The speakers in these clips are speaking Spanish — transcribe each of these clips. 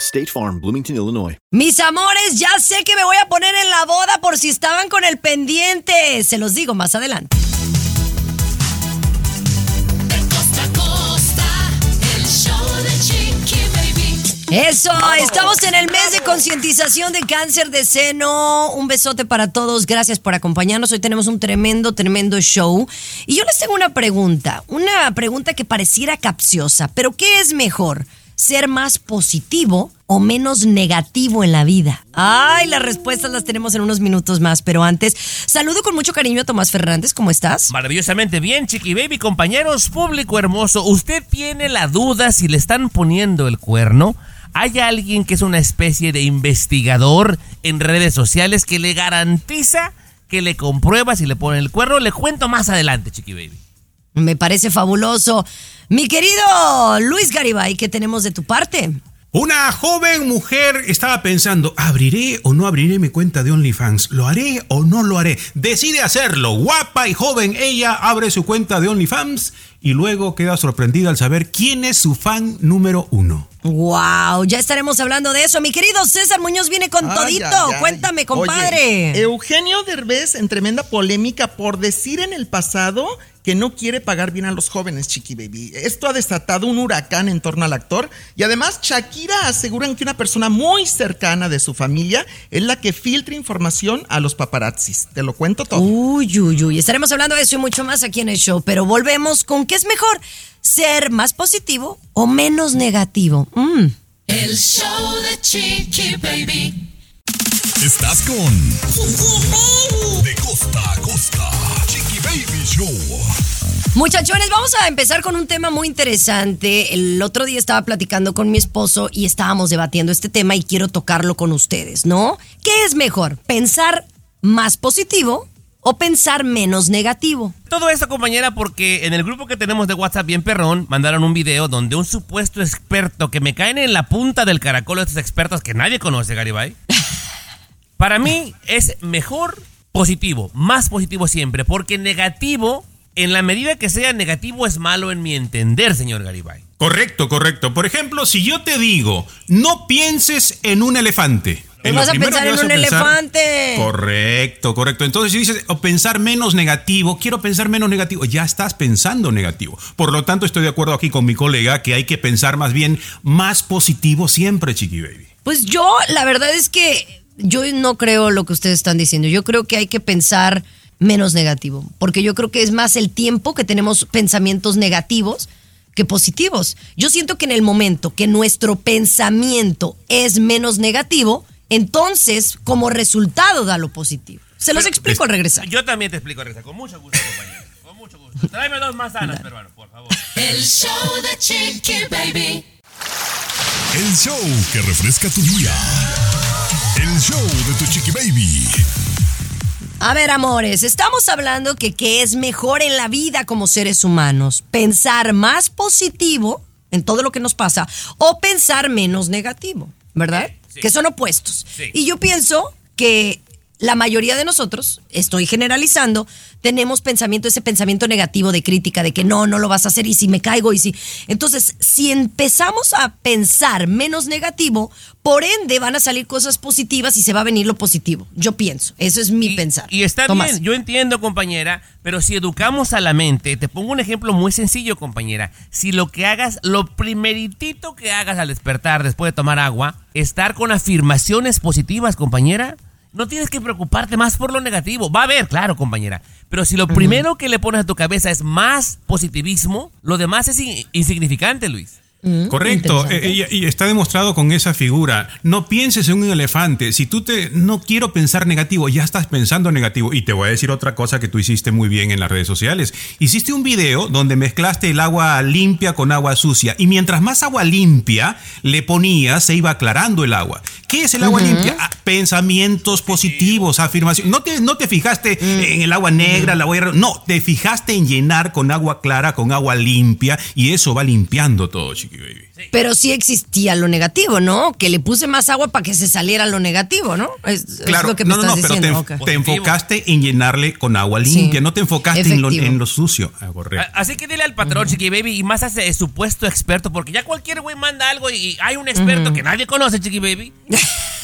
State Farm, Bloomington, Illinois. Mis amores, ya sé que me voy a poner en la boda por si estaban con el pendiente. Se los digo más adelante. Eso, estamos en el mes de concientización de cáncer de seno. Un besote para todos, gracias por acompañarnos. Hoy tenemos un tremendo, tremendo show. Y yo les tengo una pregunta, una pregunta que pareciera capciosa, pero ¿qué es mejor? ¿Ser más positivo o menos negativo en la vida? Ay, las respuestas las tenemos en unos minutos más, pero antes, saludo con mucho cariño a Tomás Fernández, ¿cómo estás? Maravillosamente bien, Chiqui Baby, compañeros, público hermoso. ¿Usted tiene la duda si le están poniendo el cuerno? ¿Hay alguien que es una especie de investigador en redes sociales que le garantiza que le comprueba si le ponen el cuerno? Le cuento más adelante, Chiqui Baby. Me parece fabuloso. Mi querido Luis Garibay, ¿qué tenemos de tu parte? Una joven mujer estaba pensando, ¿abriré o no abriré mi cuenta de OnlyFans? ¿Lo haré o no lo haré? Decide hacerlo. Guapa y joven, ella abre su cuenta de OnlyFans y luego queda sorprendida al saber quién es su fan número uno. Wow, ya estaremos hablando de eso. Mi querido César Muñoz viene con todito. Cuéntame, compadre. Oye, Eugenio Derbez en tremenda polémica por decir en el pasado que no quiere pagar bien a los jóvenes, Chiqui Baby. Esto ha desatado un huracán en torno al actor. Y además, Shakira aseguran que una persona muy cercana de su familia es la que filtra información a los paparazzis. Te lo cuento todo. Uy, uy, uy. Estaremos hablando de eso y mucho más aquí en el show. Pero volvemos con qué es mejor, ser más positivo o menos negativo. Mm. El show de Chiqui Baby. Estás con De costa a costa. Chiqui Baby Show. Muchachones, vamos a empezar con un tema muy interesante. El otro día estaba platicando con mi esposo y estábamos debatiendo este tema y quiero tocarlo con ustedes, ¿no? ¿Qué es mejor? ¿Pensar más positivo o pensar menos negativo? Todo esto, compañera, porque en el grupo que tenemos de WhatsApp bien perrón, mandaron un video donde un supuesto experto que me caen en la punta del caracol estos expertos que nadie conoce, Garibay. Para mí es mejor positivo, más positivo siempre, porque negativo, en la medida que sea negativo, es malo en mi entender, señor Garibay. Correcto, correcto. Por ejemplo, si yo te digo, no pienses en un elefante. Lo vas a pensar en un pensar- elefante. Correcto, correcto. Entonces, si dices o pensar menos negativo, quiero pensar menos negativo, ya estás pensando negativo. Por lo tanto, estoy de acuerdo aquí con mi colega que hay que pensar más bien más positivo siempre, Chiqui Baby. Pues yo, la verdad es que yo no creo lo que ustedes están diciendo. Yo creo que hay que pensar menos negativo, porque yo creo que es más el tiempo que tenemos pensamientos negativos que positivos. Yo siento que en el momento que nuestro pensamiento es menos negativo, entonces como resultado da lo positivo. Se los explico al regresar. Yo también te explico, Reza, con mucho gusto, compañero. Con mucho gusto. Tráeme dos manzanas, peruano, por favor. El show de Chiqui Baby. El show que refresca tu día. El show de tu Chiqui Baby. A ver, amores, estamos hablando que qué es mejor en la vida como seres humanos, pensar más positivo en todo lo que nos pasa o pensar menos negativo, ¿verdad? Sí. Que son opuestos. Sí. Y yo pienso que la mayoría de nosotros, estoy generalizando, tenemos pensamiento, ese pensamiento negativo de crítica, de que no, no lo vas a hacer y si me caigo y si... Entonces, si empezamos a pensar menos negativo, por ende van a salir cosas positivas y se va a venir lo positivo. Yo pienso, eso es mi Y- pensar. Y está Tomás. bien, yo entiendo, compañera, pero si educamos a la mente, te pongo un ejemplo muy sencillo, compañera. Si lo que hagas, lo primeritito que hagas al despertar después de tomar agua, estar con afirmaciones positivas, compañera, no tienes que preocuparte más por lo negativo. Va a haber, claro, compañera. Pero si lo primero que le pones a tu cabeza es más positivismo, lo demás es in- insignificante, Luis. Correcto, interesante. eh, y, y está demostrado con esa figura. No pienses en un elefante. Si tú te no quiero pensar negativo, ya estás pensando negativo. Y te voy a decir otra cosa que tú hiciste muy bien en las redes sociales. Hiciste un video donde mezclaste el agua limpia con agua sucia. Y mientras más agua limpia le ponías, se iba aclarando el agua. ¿Qué es el agua limpia? Ah, pensamientos positivos, afirmaciones. No te, no te fijaste en el agua negra, la agua. No, te fijaste en llenar con agua clara, con agua limpia. Y eso va limpiando todo, chiqui baby. Pero sí existía lo negativo, ¿no? Que le puse más agua para que se saliera lo negativo, ¿no? Es, es Claro, lo que me no, no, estás no, pero te, diciendo. enf- ok. te enfocaste en llenarle con agua limpia, no te enfocaste en lo, en lo sucio. Ah, Así que dile al patrón, Chiqui Baby, y más a ese supuesto experto, porque ya cualquier güey manda algo y, hay un experto que nadie conoce, Chiqui Baby.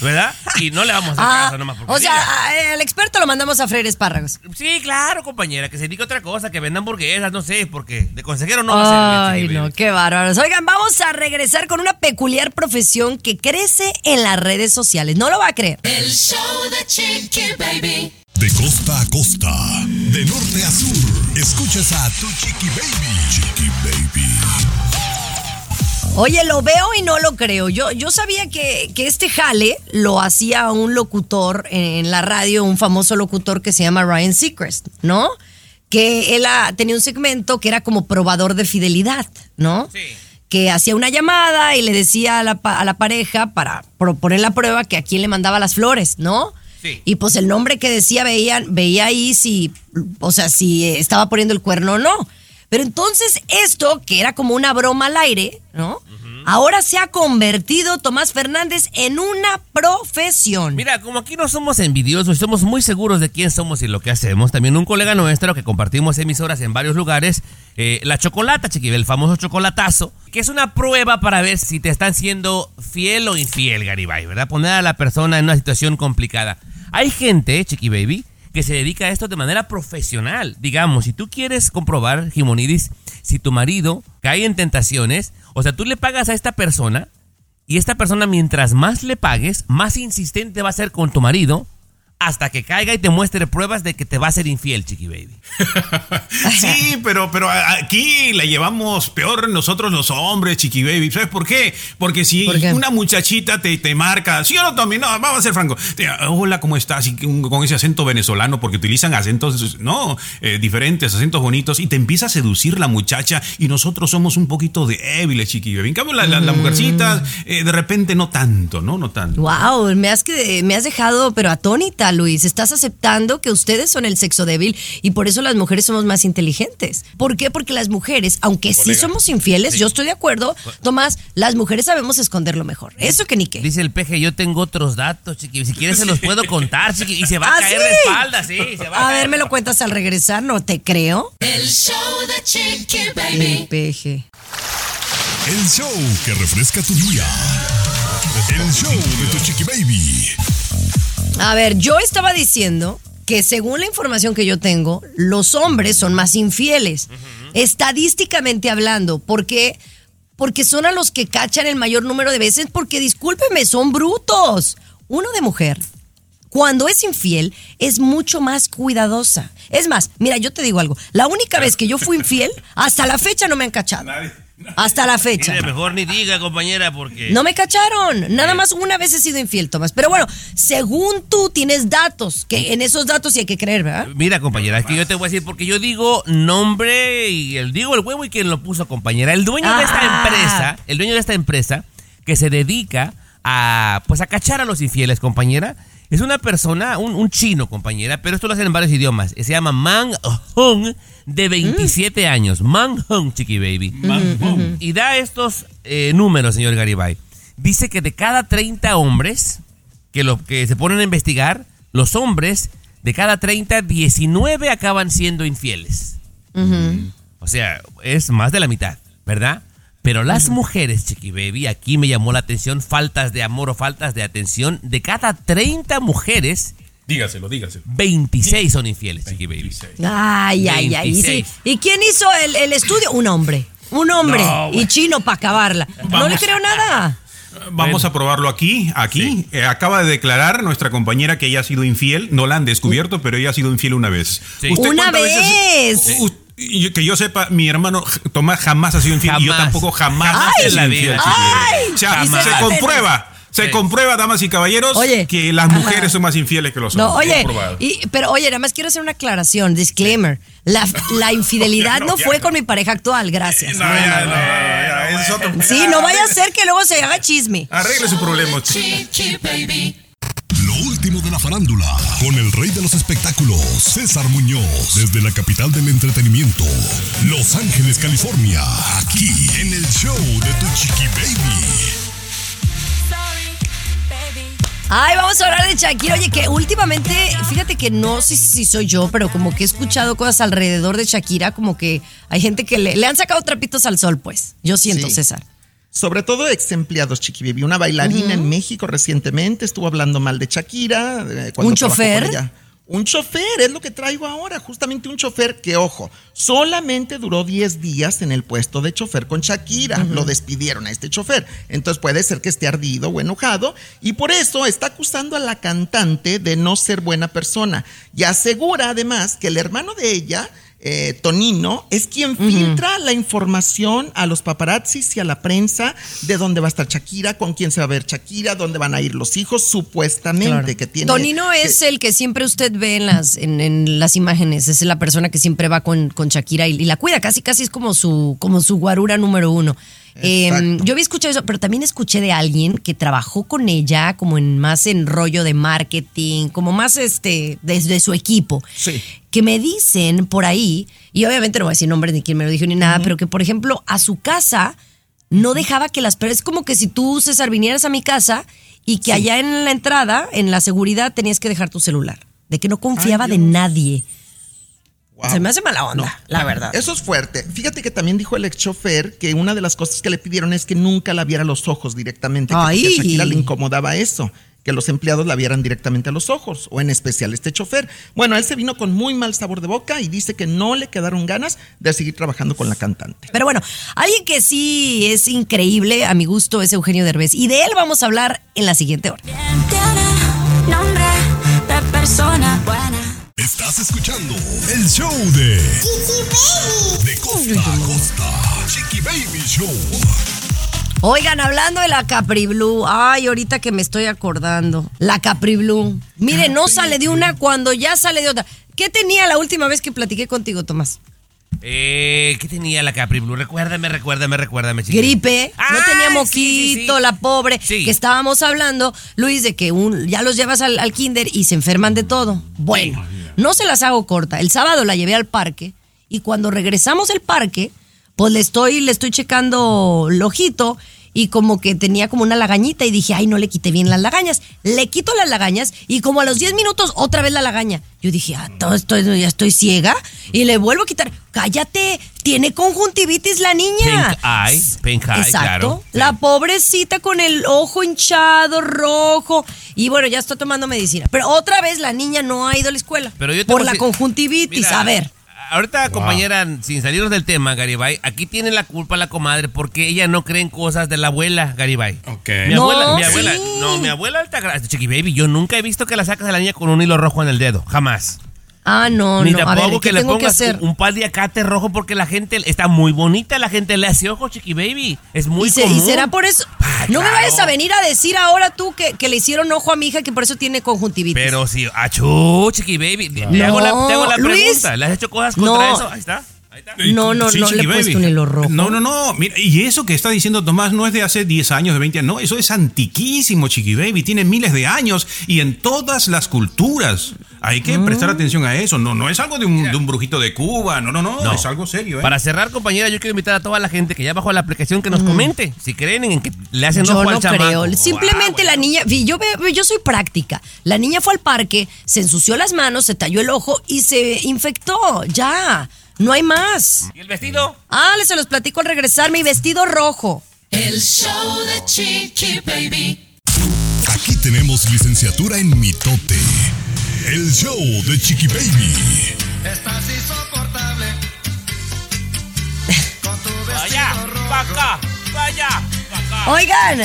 ¿Verdad? Y no le vamos a hacer Ah, caso nomás porque o sea, a- eh, al experto lo mandamos a freír espárragos. Sí, claro, compañera, que se diga otra cosa, que venda hamburguesas, no sé, porque de consejero no va a ser. Ay, no, qué bárbaros. Oigan, vamos a regresar con una peculiar profesión que crece en las redes sociales. No lo va a creer. El show de Chiqui Baby. De costa a costa, de norte a sur, escuchas a tu chiqui baby. Chiqui baby. Oye, lo veo y no lo creo. Yo, yo sabía que, que este jale lo hacía un locutor en la radio, un famoso locutor que se llama Ryan Seacrest, ¿no? Que él tenía un segmento que era como probador de fidelidad, ¿no? Sí. Que hacía una llamada y le decía a la, a la pareja para proponer la prueba que a quién le mandaba las flores, ¿no? Sí. Y pues el nombre que decía veían, veía ahí si, o sea, si estaba poniendo el cuerno o no. Pero entonces esto, que era como una broma al aire, ¿no? Ahora se ha convertido Tomás Fernández en una profesión. Mira, como aquí no somos envidiosos, somos muy seguros de quién somos y lo que hacemos. También un colega nuestro que compartimos emisoras en varios lugares, eh, la chocolata, chiqui, el famoso chocolatazo, que es una prueba para ver si te están siendo fiel o infiel, Garibay, ¿verdad? Poner a la persona en una situación complicada. Hay gente, chiqui baby, que se dedica a esto de manera profesional. Digamos, si tú quieres comprobar, Jimonidis, si tu marido cae en tentaciones, o sea, tú le pagas a esta persona y esta persona, mientras más le pagues, más insistente va a ser con tu marido hasta que caiga y te muestre pruebas de que te va a ser infiel, chiqui baby. Sí, pero, pero aquí la llevamos peor nosotros los hombres, chiqui baby. ¿Sabes por qué? Porque si ¿Por qué? una muchachita te, te marca, sí o no, Tommy, no, vamos a ser franco. Te- Hola, ¿cómo estás? Y con ese acento venezolano, porque utilizan acentos, no, eh, diferentes, acentos bonitos, y te empieza a seducir la muchacha, y nosotros somos un poquito débiles, chiqui baby. En cambio, la, la, la mujercita, eh, de repente no tanto, ¿no? No tanto. Wow, me has, que- me has dejado, pero atónita, Luis. Estás aceptando que ustedes son el sexo débil y por eso las mujeres somos más inteligentes. ¿Por qué? Porque las mujeres, aunque sí somos infieles, yo estoy de acuerdo, Tomás, las mujeres sabemos esconderlo mejor. Eso que ni qué. Dice el peje, yo tengo otros datos, chiqui. Si quieres se los puedo contar, chiqui. Y se va a ¿Ah, caer sí? de espaldas, sí. Se va a, A ver, me lo cuentas al regresar, no te creo. El show de Chiqui El Baby. peje. El show que refresca tu día. El show de tu chiqui baby. A ver, yo estaba diciendo que según la información que yo tengo, los hombres son más infieles, estadísticamente hablando, porque porque son a los que cachan el mayor número de veces, porque discúlpeme, son brutos. Uno de mujer, cuando es infiel, es mucho más cuidadosa. Es más, mira, yo te digo algo, la única vez que yo fui infiel, hasta la fecha no me han cachado. Hasta la fecha. Mire, mejor ni diga, compañera, porque... No me cacharon. Nada más una vez he sido infiel, Tomás. Pero bueno, según tú tienes datos, que en esos datos sí hay que creer, ¿verdad? Mira, compañera, es que yo te voy a decir, porque yo digo nombre y el digo el huevo y quien lo puso, compañera. El dueño de esta Ah. empresa, el dueño de esta empresa que se dedica a pues a cachar a los infieles, compañera, es una persona, un, un chino, compañera, pero esto lo hacen en varios idiomas. Se llama Man Hong, de 27 años. Man Hong, chiqui baby. Y da estos eh, números, señor Garibay. Dice que de cada 30 hombres que, lo, que se ponen a investigar, los hombres de cada 30, 19 acaban siendo infieles. O sea, es más de la mitad, ¿verdad? Pero las mujeres, Chiqui Baby, aquí me llamó la atención, faltas de amor o faltas de atención, de cada 30 mujeres, Dígaselo, dígaselo. 26 son infieles, Chiqui Baby. Ay, ay, ay. ¿Y, sí? 26. ¿Y quién hizo el, el estudio? Un hombre. Un hombre. No, y chino para acabarla. No Vamos. le creo nada. Vamos a probarlo aquí, aquí. Eh, acaba de declarar nuestra compañera que ella ha sido infiel. No la han descubierto, pero ella ha sido infiel una vez. Sí. ¿Usted Una cuántas veces- vez. U- yo- que yo sepa, mi hermano Tomás jamás ha sido infiel y yo tampoco jamás en sido la vida. Ay. O sea, se comprueba. Se Sí. comprueba, damas y caballeros, Oye. que las mujeres son más infieles que los No, hombres. oye, Comprobado. y- pero oye, nada más quiero hacer una aclaración, disclaimer. La, la infidelidad No, no ya. fue con mi pareja actual, gracias. No, ya, no, ya, ese es otro- Sí, no vaya a ser que luego se haga chisme. Arregle su problema. Chiqui baby. Lo último de la farándula, con el rey de los espectáculos, César Muñoz, desde la capital del entretenimiento, Los Ángeles, California, aquí en el show de Tu Chiqui Baby. Ay, vamos a hablar de Shakira. Oye, que últimamente, fíjate que no sé si soy yo, pero como que he escuchado cosas alrededor de Shakira, como que hay gente que le, le han sacado trapitos al sol, pues. Yo siento, Sí. César. Sobre todo ex empleados, Chiqui Baby. Una bailarina en México recientemente estuvo hablando mal de Shakira. eh, cuando ¿Un chofer? Un chofer, es lo que traigo ahora. Justamente un chofer que, ojo, solamente duró 10 días en el puesto de chofer con Shakira. Lo despidieron a este chofer. Entonces puede ser que esté ardido o enojado. Y por eso está acusando a la cantante de no ser buena persona. Y asegura además que el hermano de ella eh, Tonino es quien filtra la información a los paparazzis y a la prensa de dónde va a estar Shakira, con quién se va a ver Shakira, dónde van a ir los hijos, supuestamente que tiene. Tonino que- es el que siempre usted ve en las, en, en las imágenes, es la persona que siempre va con, con Shakira y, y la cuida, casi casi es como su, como su guarura número uno. Eh, Exacto. yo había escuchado eso, pero también escuché de alguien que trabajó con ella como en más en rollo de marketing, como más este desde su equipo. Sí. Que me dicen por ahí, y obviamente no voy a decir nombres ni quién me lo dijo ni nada, pero que por ejemplo a su casa no dejaba que las personas, es como que si tú, César, vinieras a mi casa y que allá en la entrada, en la seguridad, tenías que dejar tu celular. De que no confiaba de nadie. Wow. Se me hace mala onda, No. la verdad. Eso es fuerte. Fíjate que también dijo el ex chofer que una de las cosas que le pidieron es que nunca la viera a los ojos directamente. Que Ay. porque a Shakira le incomodaba eso. Que los empleados la vieran directamente a los ojos, o en especial este chofer. Bueno, él se vino con muy mal sabor de boca y dice que no le quedaron ganas de seguir trabajando con la cantante. Pero bueno, alguien que sí es increíble, a mi gusto, es Eugenio Derbez. Y de él vamos a hablar en la siguiente hora. Tiene nombre de persona buena. Estás escuchando el show de Chiqui Baby. De costa a costa. Chiqui Baby Show. Oigan, hablando de la Capri Blue, ay, ahorita que me estoy acordando, la Capri Blue. Mire, no sale de una cuando ya sale de otra. ¿Qué tenía la última vez que platiqué contigo, Tomás? Eh, ¿Qué tenía la Capri Blue? Recuérdame, recuérdame, recuérdame, chiquillo. Gripe, no Ah, tenía sí, moquito, sí, sí. la pobre, Sí. que estábamos hablando, Luis, de que un, ya los llevas al, al kinder y se enferman de todo. Bueno, no se las hago corta. El sábado la llevé al parque y cuando regresamos del parque, pues le estoy, le estoy checando el ojito y como que tenía como una lagañita y dije, ay, no le quité bien las lagañas. Le quito las lagañas y como a los 10 minutos otra vez la lagaña. Yo dije, ah, todo esto, ya estoy ciega y le vuelvo a quitar. Cállate, tiene conjuntivitis la niña. Pink eye, pink eye, Exacto. claro. Sí. La pobrecita con el ojo hinchado, rojo. Y bueno, ya está tomando medicina. Pero otra vez la niña no ha ido a la escuela. Pero yo por la conjuntivitis. Mira, a ver. Ahorita, compañera, sin salirnos del tema, Garibay, aquí tiene la culpa la comadre porque ella no cree en cosas de la abuela, Garibay. Ok. Mi No, abuela, mi abuela, sí. no, mi abuela Altagracia, Chiqui Baby, yo nunca he visto que la sacas a la niña con un hilo rojo en el dedo, jamás. Ah, no, Ni no. A tampoco ver, que ¿qué le tengo que pongas hacer? un, un paliacate rojo porque la gente está muy bonita, la gente le hace ojo, Chiqui Baby. Es muy ¿Y, se- y común. será por eso? Ah, no me claro. vayas a venir a decir ahora tú que, que le hicieron ojo a mi hija que por eso tiene conjuntivitis. Pero sí, achú, Chiqui Baby. Hago la, te hago la Luis. pregunta. ¿Le has hecho cosas contra No. eso? Ahí está. Está. No, no, no le he puesto un hilo rojo. No, no, no. Mira, y eso que está diciendo Tomás no es de hace 10 años, de 20 años. No, eso es antiquísimo, Chiqui Baby. Tiene miles de años y en todas las culturas. Hay que prestar atención a eso. No, no es algo de un, de un brujito de Cuba. No, no, no. No. Es algo serio, ¿eh? Para cerrar, compañera, yo quiero invitar a toda la gente que ya bajó la aplicación que nos comente si creen en que le hacen Yo ojo no al chamaco. creo. Simplemente Ah, la bueno. niña, vi, yo, veo- yo soy práctica. La niña fue al parque, se ensució las manos, se talló el ojo y se infectó. Ya, no hay más. ¿Y el vestido? Ah, les se los platico al regresar. Mi vestido rojo. El show de Chiqui Baby. Aquí tenemos licenciatura en mitote. El show de Chiqui Baby. Vaya, pa' acá, vaya, pa' acá. Oigan,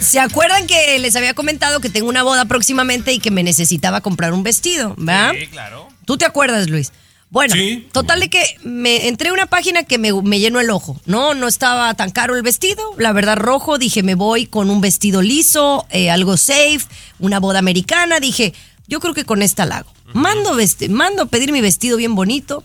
¿se acuerdan que les había comentado que tengo una boda próximamente y que me necesitaba comprar un vestido? ¿verdad? Sí, claro. ¿Tú te acuerdas, Luis? Bueno, Sí. total de que me entré a una página que me, me llenó el ojo. No, no estaba tan caro el vestido. La verdad, rojo. Dije, me voy con un vestido liso, eh, algo safe, una boda americana. Dije, yo creo que con esta la hago. Mando, vesti- mando a pedir mi vestido bien bonito.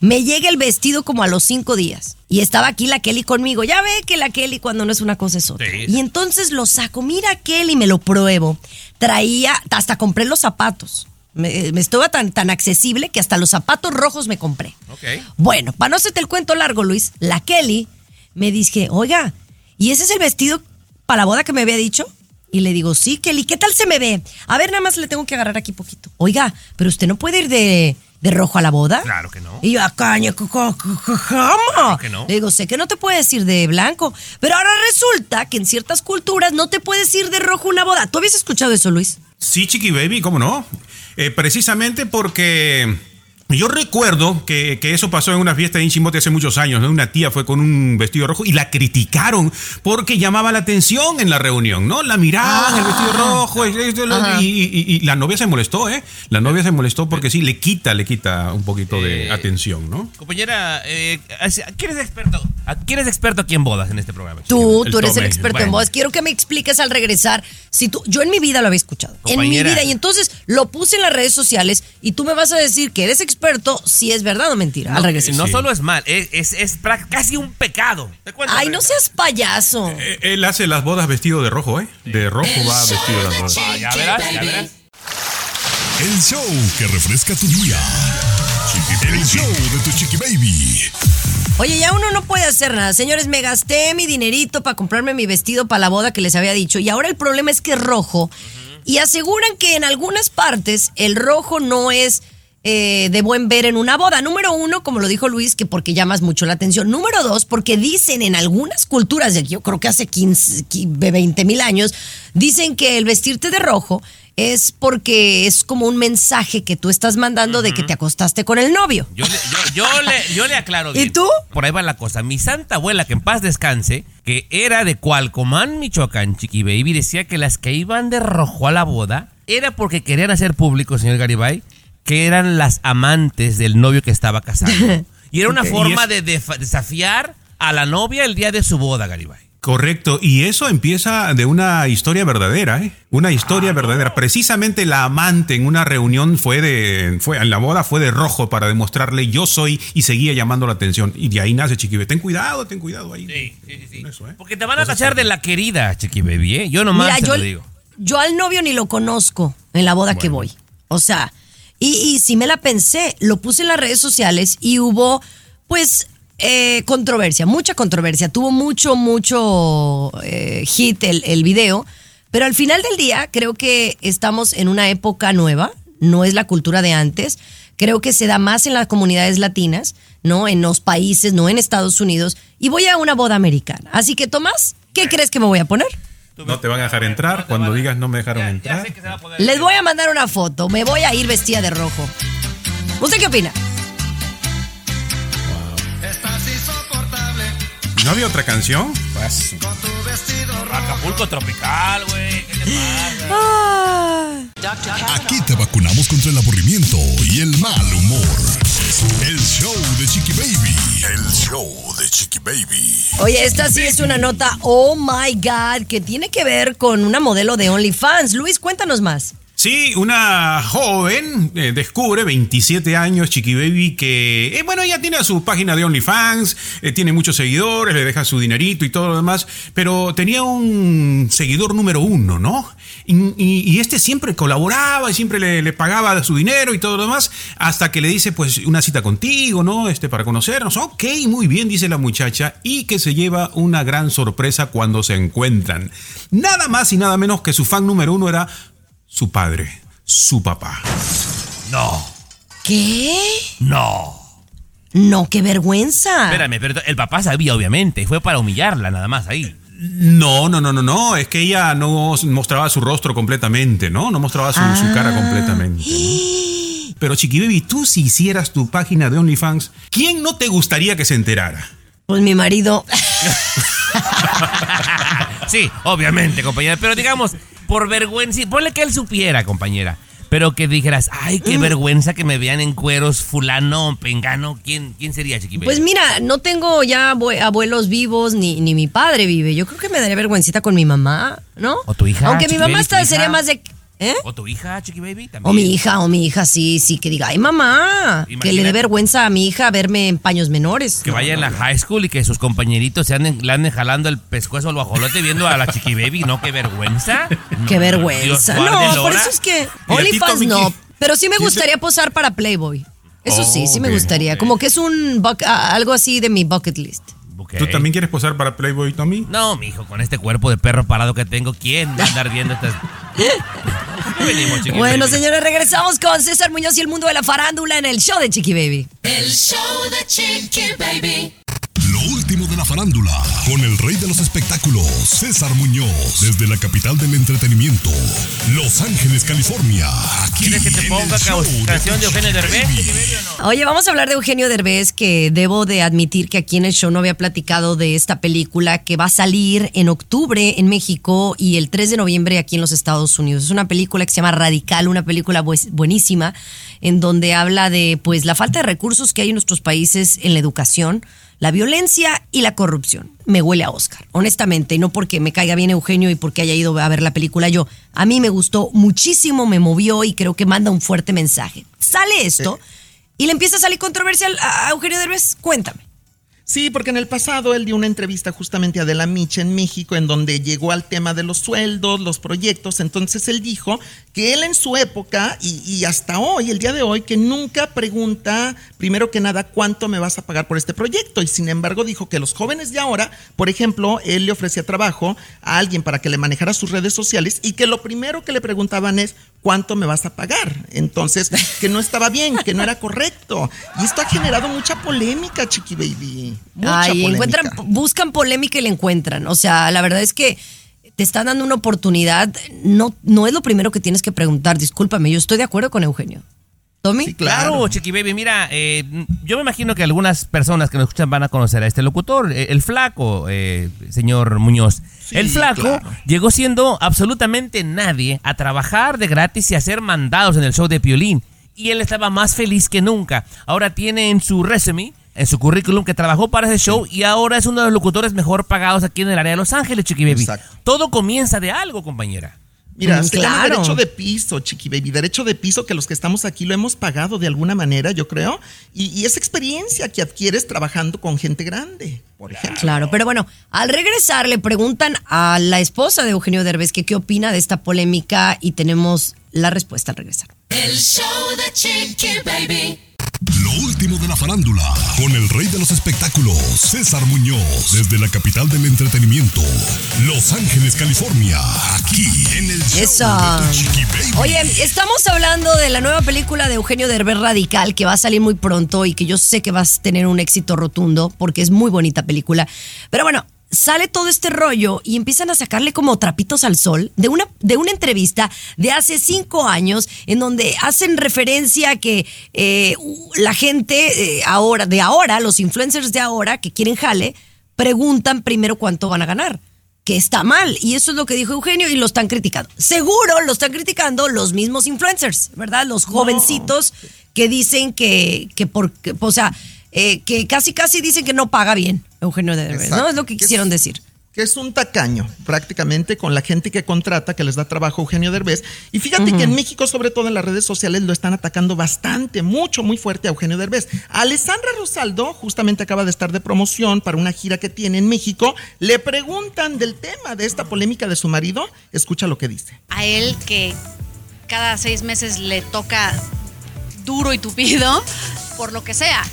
Me llega el vestido como a los cinco días. Y estaba aquí la Kelly conmigo. Ya ve que la Kelly cuando no es una cosa es otra. Sí. Y entonces lo saco. Mira Kelly, me lo pruebo. Traía, hasta compré los zapatos. Me, me estaba tan, tan accesible que hasta los zapatos rojos me compré. Ok. Bueno, para no hacerte el cuento largo, Luis, la Kelly me dice, oiga, ¿y ese es el vestido para la boda que me había dicho? Y le digo, sí, Kelly, ¿qué tal se me ve? A ver, nada más le tengo que agarrar aquí poquito. Oiga, pero usted no puede ir de, de rojo a la boda. Claro que no. Y yo, caña, co- co- co- ¿cómo? que no. Le digo, sé que no te puedes ir de blanco, pero ahora resulta que en ciertas culturas no te puedes ir de rojo a una boda. ¿Tú habías escuchado eso, Luis? Sí, Chiqui Baby, ¿cómo no? Eh, precisamente porque yo recuerdo que, que eso pasó en una fiesta en Chimbote hace muchos años. ¿no? Una tía fue con un vestido rojo y la criticaron porque llamaba la atención en la reunión, ¿no? La miraban, el vestido rojo, lo- Ajá. y, y- y la novia se molestó, ¿eh? La novia se molestó porque sí, le quita, le quita un poquito de Eh, atención, ¿no? Compañera, eh, ¿quién es experto? ¿Quién es experto aquí en bodas en este programa? Tú, El tú eres el experto en bodas. Quiero que me expliques al regresar. Si tú, yo en mi vida lo había escuchado. En mi vida. Y entonces lo puse en las redes sociales y tú me vas a decir que eres experto si es verdad o mentira. al regresar. No Sí. solo es mal, es, es, es casi un pecado. Te cuento, Ay, no seas payaso. Eh, Él hace las bodas vestido de rojo, ¿eh? De rojo va vestido las bodas. Ah, ya verás, ya verás. El show que refresca tu día. El show de tu chiqui baby. Oye, ya uno no puede hacer nada. Señores, me gasté mi dinerito para comprarme mi vestido para la boda que les había dicho. Y ahora el problema es que es rojo. Y aseguran que en algunas partes el rojo no es eh, de buen ver en una boda. Número uno, como lo dijo Luis, que porque llamas mucho la atención. Número dos, porque dicen en algunas culturas, de yo creo que hace 15, 20 mil años, dicen que el vestirte de rojo es porque es como un mensaje que tú estás mandando de que te acostaste con el novio. Yo le, yo, yo le, yo le aclaro ¿Y tú? Por ahí va la cosa. Mi santa abuela, que en paz descanse, que era de Cualcomán, Michoacán, Chiqui Baby, decía que las que iban de rojo a la boda era porque querían hacer público, señor Garibay, que eran las amantes del novio que estaba casado. Y era una forma es- de desafiar a la novia el día de su boda, Garibay. Correcto, y eso empieza de una historia verdadera, ¿eh? Una historia verdadera. Precisamente la amante en una reunión fue de, fue, en la boda fue de rojo para demostrarle yo soy y seguía llamando la atención. Y de ahí nace Chiquibe. Ten cuidado, ten cuidado ahí. Sí, sí, sí. eso, ¿eh? Porque te van a tachar de la querida, Chiqui Baby, ¿eh? Yo nomás Mira, te yo, lo digo. yo al novio ni lo conozco en la boda que voy. O sea, y, y sí me la pensé, lo puse en las redes sociales y hubo, pues, eh, controversia, mucha controversia. Tuvo mucho, mucho eh, hit el, el video. Pero al final del día, creo que estamos en una época nueva, no es la cultura de antes. Creo que se da más en las comunidades latinas, ¿no? En los países, no en Estados Unidos. Y voy a una boda americana. Así que, Tomás, ¿qué crees que me voy a poner? No te van a dejar entrar. Cuando digas no me dejaron Ya, ya entrar. sé que se va a poder. Les voy a mandar una foto. Me voy a ir vestida de rojo. ¿Usted qué opina? ¿No había otra canción? Acapulco tropical, güey. ¿Qué te pasa? Aquí te vacunamos contra el aburrimiento y el mal humor. El show de Chiqui Baby. El show de Chiqui Baby. Oye, esta sí es una nota, oh my God, que tiene que ver con una modelo de OnlyFans. Luis, cuéntanos más. Sí, una joven eh, descubre, 27 años, Chiqui Baby, que, eh, bueno, ella tiene su página de OnlyFans, eh, tiene muchos seguidores, le deja su dinerito y todo lo demás, pero tenía un seguidor número uno, ¿no? Y, y- este siempre colaboraba y siempre le, le pagaba su dinero y todo lo demás, hasta que le dice, pues, una cita contigo, ¿no? Este, para conocernos. Ok, muy bien, dice la muchacha, y que se lleva una gran sorpresa cuando se encuentran. Nada más y nada menos que su fan número uno era su padre, su papá. No, ¿Qué? no. No, qué vergüenza. Espérame, pero el papá sabía, obviamente. Fue para humillarla, nada más ahí. No, no, no, no, no. Es que ella no mostraba su rostro completamente, ¿no? No mostraba su, su cara completamente. ¿no? Pero Chiqui Baby, tú si hicieras tu página de OnlyFans, ¿quién no te gustaría que se enterara? Pues mi marido. sí, obviamente, compañera. Pero digamos, por vergüenza, ponle que él supiera, compañera. Pero que dijeras, ay, qué vergüenza que me vean en cueros fulano, pengano. ¿Quién, quién sería, Chiqui? Pues mira, no tengo ya abue- abuelos vivos ni, ni mi padre vive. Yo creo que me daría vergüencita con mi mamá, ¿no? O tu hija, Aunque mi mamá está, sería más de... ¿Eh? ¿O tu hija, Chiqui Baby? También. O mi hija, o mi hija, sí, sí, que diga, ay mamá, que le dé vergüenza a mi hija verme en paños menores. Que vaya en la high school y que sus compañeritos se anden, le anden jalando el pescuezo al guajolote viendo a la Chiqui Baby. No, qué vergüenza. No, Qué Dios vergüenza. guarde, No, por eso es que ¿Y a ti, OnlyFans no, pero sí me ¿Sí te- gustaría posar para Playboy. Eso sí, Oh, sí me gustaría. Como que es un algo así de mi bucket list. ¿Tú también quieres posar para Playboy, Tommy? No, mijo, con este cuerpo de perro parado que tengo, ¿quién va a andar viendo estas? ¿Qué venimos, Chiqui Bueno, Baby? señores, regresamos con César Muñoz y el mundo de la farándula en el show de Chiqui Baby. El show de Chiqui Baby. Lo último de la farándula, con el rey de los espectáculos, César Muñoz, desde la capital del entretenimiento, Los Ángeles, California. Aquí ¿Quieres que te ponga canción de Eugenio Derbez? Oye, vamos a hablar de Eugenio Derbez, que debo de admitir que aquí en el show no había platicado de esta película que va a salir en octubre en México y el 3 de noviembre aquí en los Estados Unidos. Es una película que se llama Radical, una película buenísima, en donde habla de pues la falta de recursos que hay en nuestros países en la educación, la violencia y la corrupción. Me huele a Oscar, honestamente, y no porque me caiga bien Eugenio y porque haya ido a ver la película yo. A mí me gustó muchísimo, me movió y creo que manda un fuerte mensaje. Sale esto y le empieza a salir controversial a a Eugenio Derbez. Cuéntame. Sí, porque en el pasado él dio una entrevista justamente a Adela Micha en México en donde llegó al tema de los sueldos, los proyectos. Entonces él dijo que él en su época y, y hasta hoy, el día de hoy, que nunca pregunta, primero que nada, cuánto me vas a pagar por este proyecto. Y sin embargo dijo que los jóvenes de ahora, por ejemplo, él le ofrecía trabajo a alguien para que le manejara sus redes sociales y que lo primero que le preguntaban es, ¿cuánto me vas a pagar? Entonces, que no estaba bien, que no era correcto. Y esto ha generado mucha polémica, Chiqui Baby. Mucha Ay, polémica. encuentran, buscan polémica y la encuentran. O sea, la verdad es que te están dando una oportunidad. No, no es lo primero que tienes que preguntar. Discúlpame, yo estoy de acuerdo con Eugenio. ¿Tommy? Sí, Claro, Claro. Chiqui Baby, mira, eh, yo me imagino que algunas personas que nos escuchan van a conocer a este locutor, eh, el flaco, eh, señor Muñoz. el flaco claro. llegó siendo absolutamente nadie a trabajar de gratis y a hacer mandados en el show de Piolín. Y él estaba más feliz que nunca. Ahora tiene en su resume, en su currículum, que trabajó para ese show y ahora es uno de los locutores mejor pagados aquí en el área de Los Ángeles, Chiqui Baby. Exacto. Todo comienza de algo, compañera. Mira, Mm, se llama claro. derecho de piso, Chiqui Baby. Derecho de piso que los que estamos aquí lo hemos pagado de alguna manera, yo creo. Y, y esa experiencia que adquieres trabajando con gente grande, por ejemplo. Claro, pero bueno, al regresar le preguntan a la esposa de Eugenio Derbez que qué opina de esta polémica y tenemos la respuesta al regresar. El show de Chiqui Baby. Lo último de la farándula, con el rey de los espectáculos, César Muñoz, desde la capital del entretenimiento, Los Ángeles, California. Aquí en el show Eso. de tu Chiqui Baby. Oye, estamos hablando de la nueva película de Eugenio Derbez Radical que va a salir muy pronto y que yo sé que va a tener un éxito rotundo porque es muy bonita película. Pero bueno, sale todo este rollo y empiezan a sacarle como trapitos al sol de una, de una entrevista de hace cinco años en donde hacen referencia a que eh, la gente eh, ahora, de ahora, los influencers de ahora que quieren jale, preguntan primero cuánto van a ganar que está mal. Y eso es lo que dijo Eugenio y lo están criticando. Seguro lo están criticando los mismos influencers, ¿verdad? Los jovencitos que dicen que, que por, que, o sea, eh, que casi casi dicen que no paga bien Eugenio de Derbez, ¿no? Es lo que quisieron es- decir. que es un tacaño prácticamente con la gente que contrata, que les da trabajo a Eugenio Derbez. Y fíjate que en México, sobre todo en las redes sociales, lo están atacando bastante, mucho, muy fuerte a Eugenio Derbez. Alessandra Rosaldo justamente acaba de estar de promoción para una gira que tiene en México. Le preguntan del tema de esta polémica de su marido. Escucha lo que dice. a él que cada seis meses le toca duro y tupido, por lo que sea,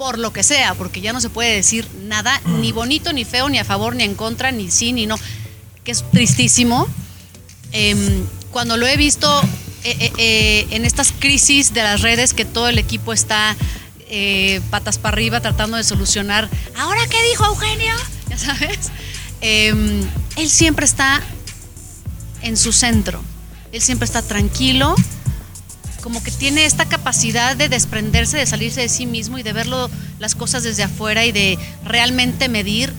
por lo que sea, porque ya no se puede decir nada, ni bonito, ni feo, ni a favor, ni en contra, ni sí, ni no, que es tristísimo. Em, cuando lo he visto eh, eh, eh, en estas crisis de las redes que todo el equipo está eh, patas para arriba tratando de solucionar, ¿ahora qué dijo Eugenio? Ya sabes, Em, él siempre está en su centro. Él siempre está tranquilo, como que tiene esta capacidad de desprenderse, de salirse de sí mismo y de verlo las cosas desde afuera y de realmente medir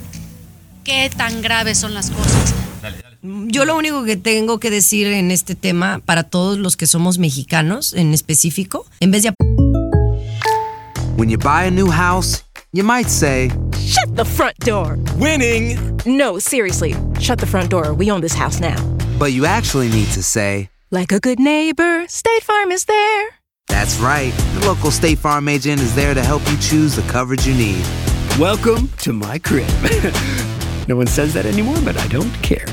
qué tan graves son las cosas. yo lo único que tengo que decir en este tema, para todos los que somos mexicanos en específico, en vez de... When you buy a new house, you might say, Shut the front door. Winning. No, seriously. Shut the front door. We own this house now. but you actually need to say, Like a good neighbor, State Farm is there. That's right. The local State Farm agent is there to help you choose the coverage you need. Welcome to my crib. no one says that anymore, but I don't care.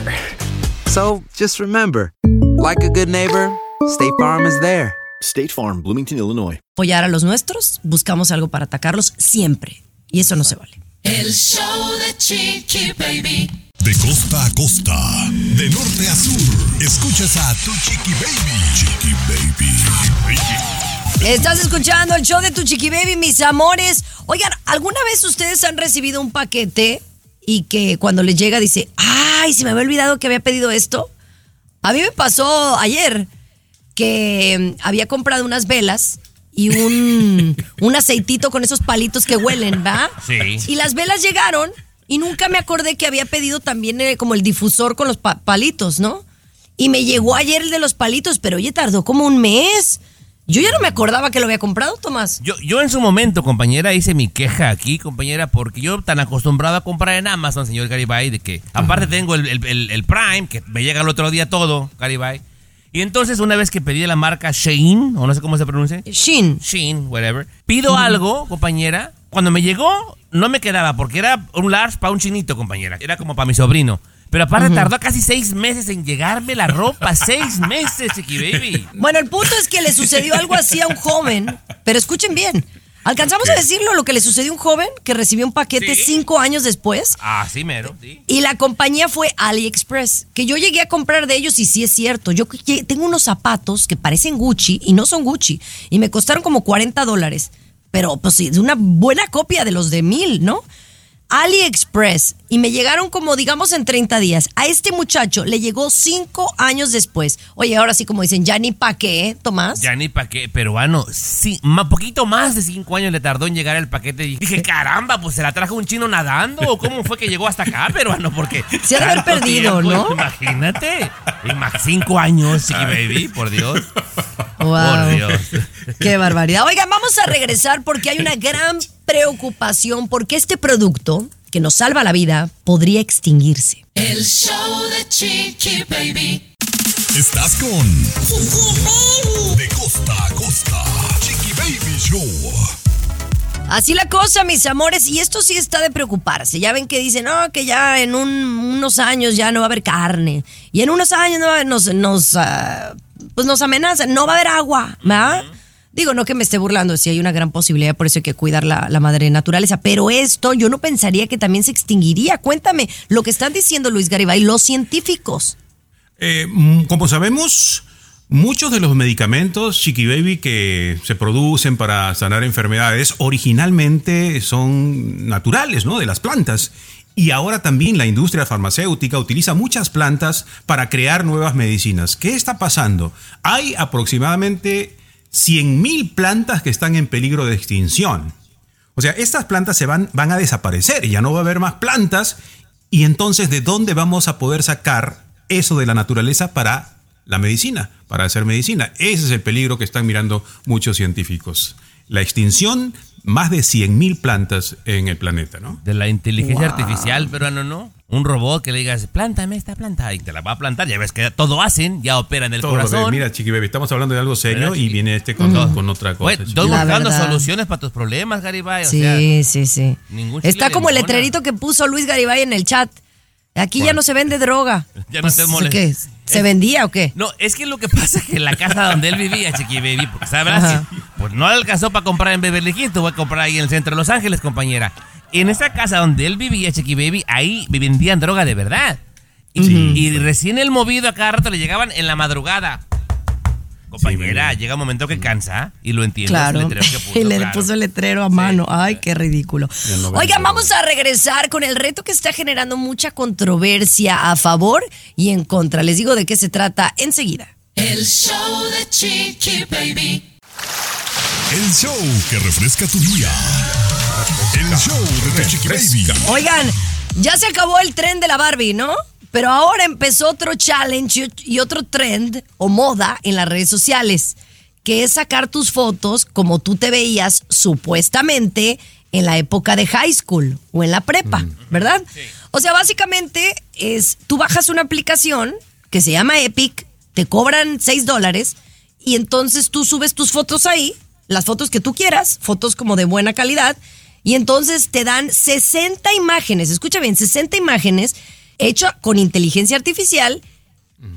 So just remember, like a good neighbor, State Farm is there. State Farm, Bloomington, Illinois. apoyar a los nuestros, buscamos algo para atacarlos siempre. Y eso no se vale. El show de Chiqui Baby. De costa a costa, de norte a sur, escuchas a tu chiqui baby. Chiqui baby. Estás escuchando el show de tu chiqui baby, mis amores. Oigan, ¿alguna vez ustedes han recibido un paquete y que cuando les llega dice, ay, se me había olvidado que había pedido esto? A mí me pasó ayer que mm, había comprado unas velas y un, un aceitito con esos palitos que huelen, ¿va? Sí. Y las velas llegaron y nunca me acordé que había pedido también eh, como el difusor con los pa- palitos, ¿no? Y me llegó ayer el de los palitos, pero oye, tardó como un mes. Yo ya no me acordaba que lo había comprado, Tomás. Yo, yo en su momento, compañera, hice mi queja aquí, compañera, porque yo tan acostumbrado a comprar en Amazon, señor Garibay, de que aparte tengo el, el- el- el Prime, que me llega el otro día todo, Garibay. Y entonces una vez que pedí la marca Shein, o no sé cómo se pronuncia. Shein. Shein, whatever. Pido algo, compañera. Cuando me llegó, no me quedaba, porque era un large para un chinito, compañera. Era como para mi sobrino. Pero aparte tardó casi seis meses en llegarme la ropa. seis meses, Chiqui Baby. Bueno, el punto es que le sucedió algo así a un joven, pero escuchen bien. ¿Alcanzamos a decirlo lo que le sucedió a un joven que recibió un paquete Sí. cinco años después? Ah, sí, mero, sí. Y la compañía fue AliExpress, que yo llegué a comprar de ellos y sí es cierto. Yo tengo unos zapatos que parecen Gucci y no son Gucci y me costaron como 40 dólares. Pero pues sí, una buena copia de los de mil, ¿no? AliExpress y me llegaron como digamos en 30 días. A este muchacho le llegó cinco años después. Oye, ahora sí como dicen, ya ni pa' qué, ¿eh, Tomás? Ya ni pa' qué, peruano. Sí, un poquito más de cinco años le tardó en llegar el paquete. Y dije, caramba, pues se la trajo un chino nadando. ¿O cómo fue que llegó hasta acá, peruano? Porque. Se ha de haber perdido, ¿no? Imagínate. Y más cinco años, chiqui baby, por Dios. Wow. Por Dios. Qué barbaridad. Oigan, vamos a regresar porque hay una gran preocupación porque este producto que nos salva la vida podría extinguirse. El show de Chiqui Baby. Estás con De costa a costa, Chiqui Baby Show. Así la cosa, mis amores, y esto sí está de preocuparse. Ya ven que dicen, no, que ya en un- unos años ya no va a haber carne. Y en unos años no, nos, nos, ah, pues nos amenazan, no va a haber agua, ¿verdad? Digo, no que me esté burlando, sí hay una gran posibilidad, por eso hay que cuidar la, la madre naturaleza. Pero esto yo no pensaría que también se extinguiría. Cuéntame lo que están diciendo Luis Garibay, los científicos. Eh, mm, como sabemos, muchos de los medicamentos Chiqui Baby que se producen para sanar enfermedades originalmente son naturales, ¿no? De las plantas. Y ahora también la industria farmacéutica utiliza muchas plantas para crear nuevas medicinas. ¿Qué está pasando? Hay aproximadamente 100.000 plantas que están en peligro de extinción. O sea, estas plantas se van, van a desaparecer ya no va a haber más plantas. Y entonces, ¿de dónde vamos a poder sacar eso de la naturaleza para la medicina, para hacer medicina? Ese es el peligro que están mirando muchos científicos. La extinción, más de 100.000 plantas en el planeta, ¿no? De la inteligencia Wow. artificial, peruano, ¿no? Un robot que le digas, plántame esta planta y te la va a plantar. Ya ves que todo hacen, ya operan el Todo lo corazón. que- mira, Chiqui Baby, estamos hablando de algo serio ¿Verdad, y viene este con, con otra cosa. Estoy buscando verdad. soluciones para tus problemas, Garibay. O Sí, sea, sí, sí. chile Está como el letrerito que puso Luis Garibay en el chat. Aquí ya no se vende droga. Ya no Pues. ¿Se vendía o qué? No, es que lo que pasa es que en la casa donde él vivía, Chiqui Baby, porque sabrás, pues no le alcanzó para comprar en Beverly Hills, tuvo que comprar ahí en el centro de Los Ángeles, compañera. En esa casa donde él vivía, Chiqui Baby, ahí vendían droga de verdad. Y, y recién el movido a cada rato le llegaban en la madruada. Compañera, llega un momento que cansa y lo entiendo. Claro. que puso, y le claro. puso el letrero a mano. Ay, qué ridículo. Oigan, vamos a regresar con el reto que está generando mucha controversia a favor y en contra. Les digo de qué se trata enseguida. El show de Chiqui Baby. El show que refresca tu día. El show de Chiqui Baby. Oigan, Ya se acabó el tren de la Barbie, ¿no? Pero ahora empezó otro challenge y- otro trend o moda en las redes sociales, que es sacar tus fotos como tú te veías supuestamente en la época de high school o en la prepa, ¿verdad? O sea, básicamente es, tú bajas una aplicación que se llama Epic, te cobran 6 dólares y entonces tú subes tus fotos ahí, las fotos que tú quieras, fotos como de buena calidad, y entonces te dan 60 imágenes, escucha bien, 60 imágenes hechas con inteligencia artificial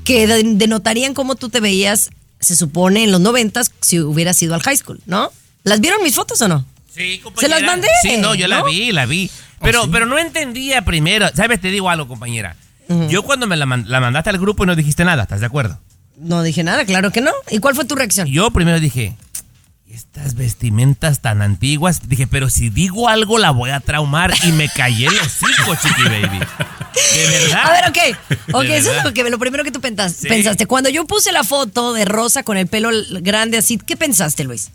que de- denotarían cómo tú te veías, se supone, en los noventas si hubieras ido al high school, ¿no? ¿Las vieron mis fotos o no? Sí, Se las mandé. Sí, no, yo la vi, la vi. Pero, pero no entendía primero. ¿Sabes? Te digo algo, compañera. Yo cuando me la, la mandaste al grupo no dijiste nada, ¿estás de acuerdo? No dije nada, claro que no. ¿Y cuál fue tu reacción? Yo primero dije, "¿Y estas vestimentas tan antiguas, dije, pero si digo algo la voy a traumar y me callé los hocico, chiqui baby. De verdad. A ver, ok. Ok, eso es lo, que, lo primero que tú pensas- Sí. pensaste. Cuando yo puse la foto de Rosa con el pelo grande así, ¿qué pensaste, Luis?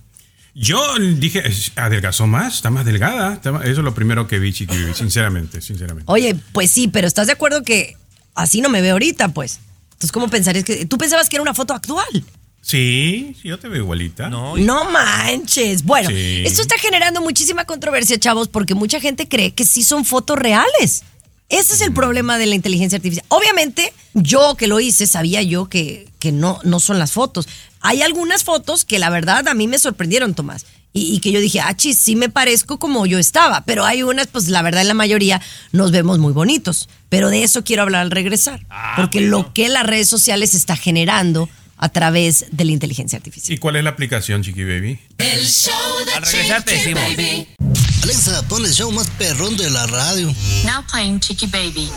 Yo dije, adelgazó más, está más delgada. está más- Eso es lo primero que vi, Chiqui Baby, sinceramente, sinceramente. Oye, pues sí, pero ¿estás de acuerdo que así no me veo ahorita, pues? Entonces, ¿cómo pensarías que...? Tú pensabas que era una foto actual. Sí, sí, yo te veo igualita. No, No manches. Bueno, Sí. esto está generando muchísima controversia, chavos, porque mucha gente cree que sí son fotos reales. Ese es el problema de la inteligencia artificial. Obviamente, yo que lo hice, sabía yo que, que no, no son las fotos. Hay algunas fotos que la verdad a mí me sorprendieron, Tomás. Y, y que yo dije, ah, chis, sí me parezco como yo estaba. Pero hay unas, pues la verdad, en la mayoría nos vemos muy bonitos. Pero de eso quiero hablar al regresar. porque lo que las redes sociales está generando a través de la inteligencia artificial. ¿Y cuál es la aplicación, Chiqui Baby? El show de Al regresar te decimos. Baby. Alexa, pon el show más perrón de la radio. Now playing Chiqui Baby.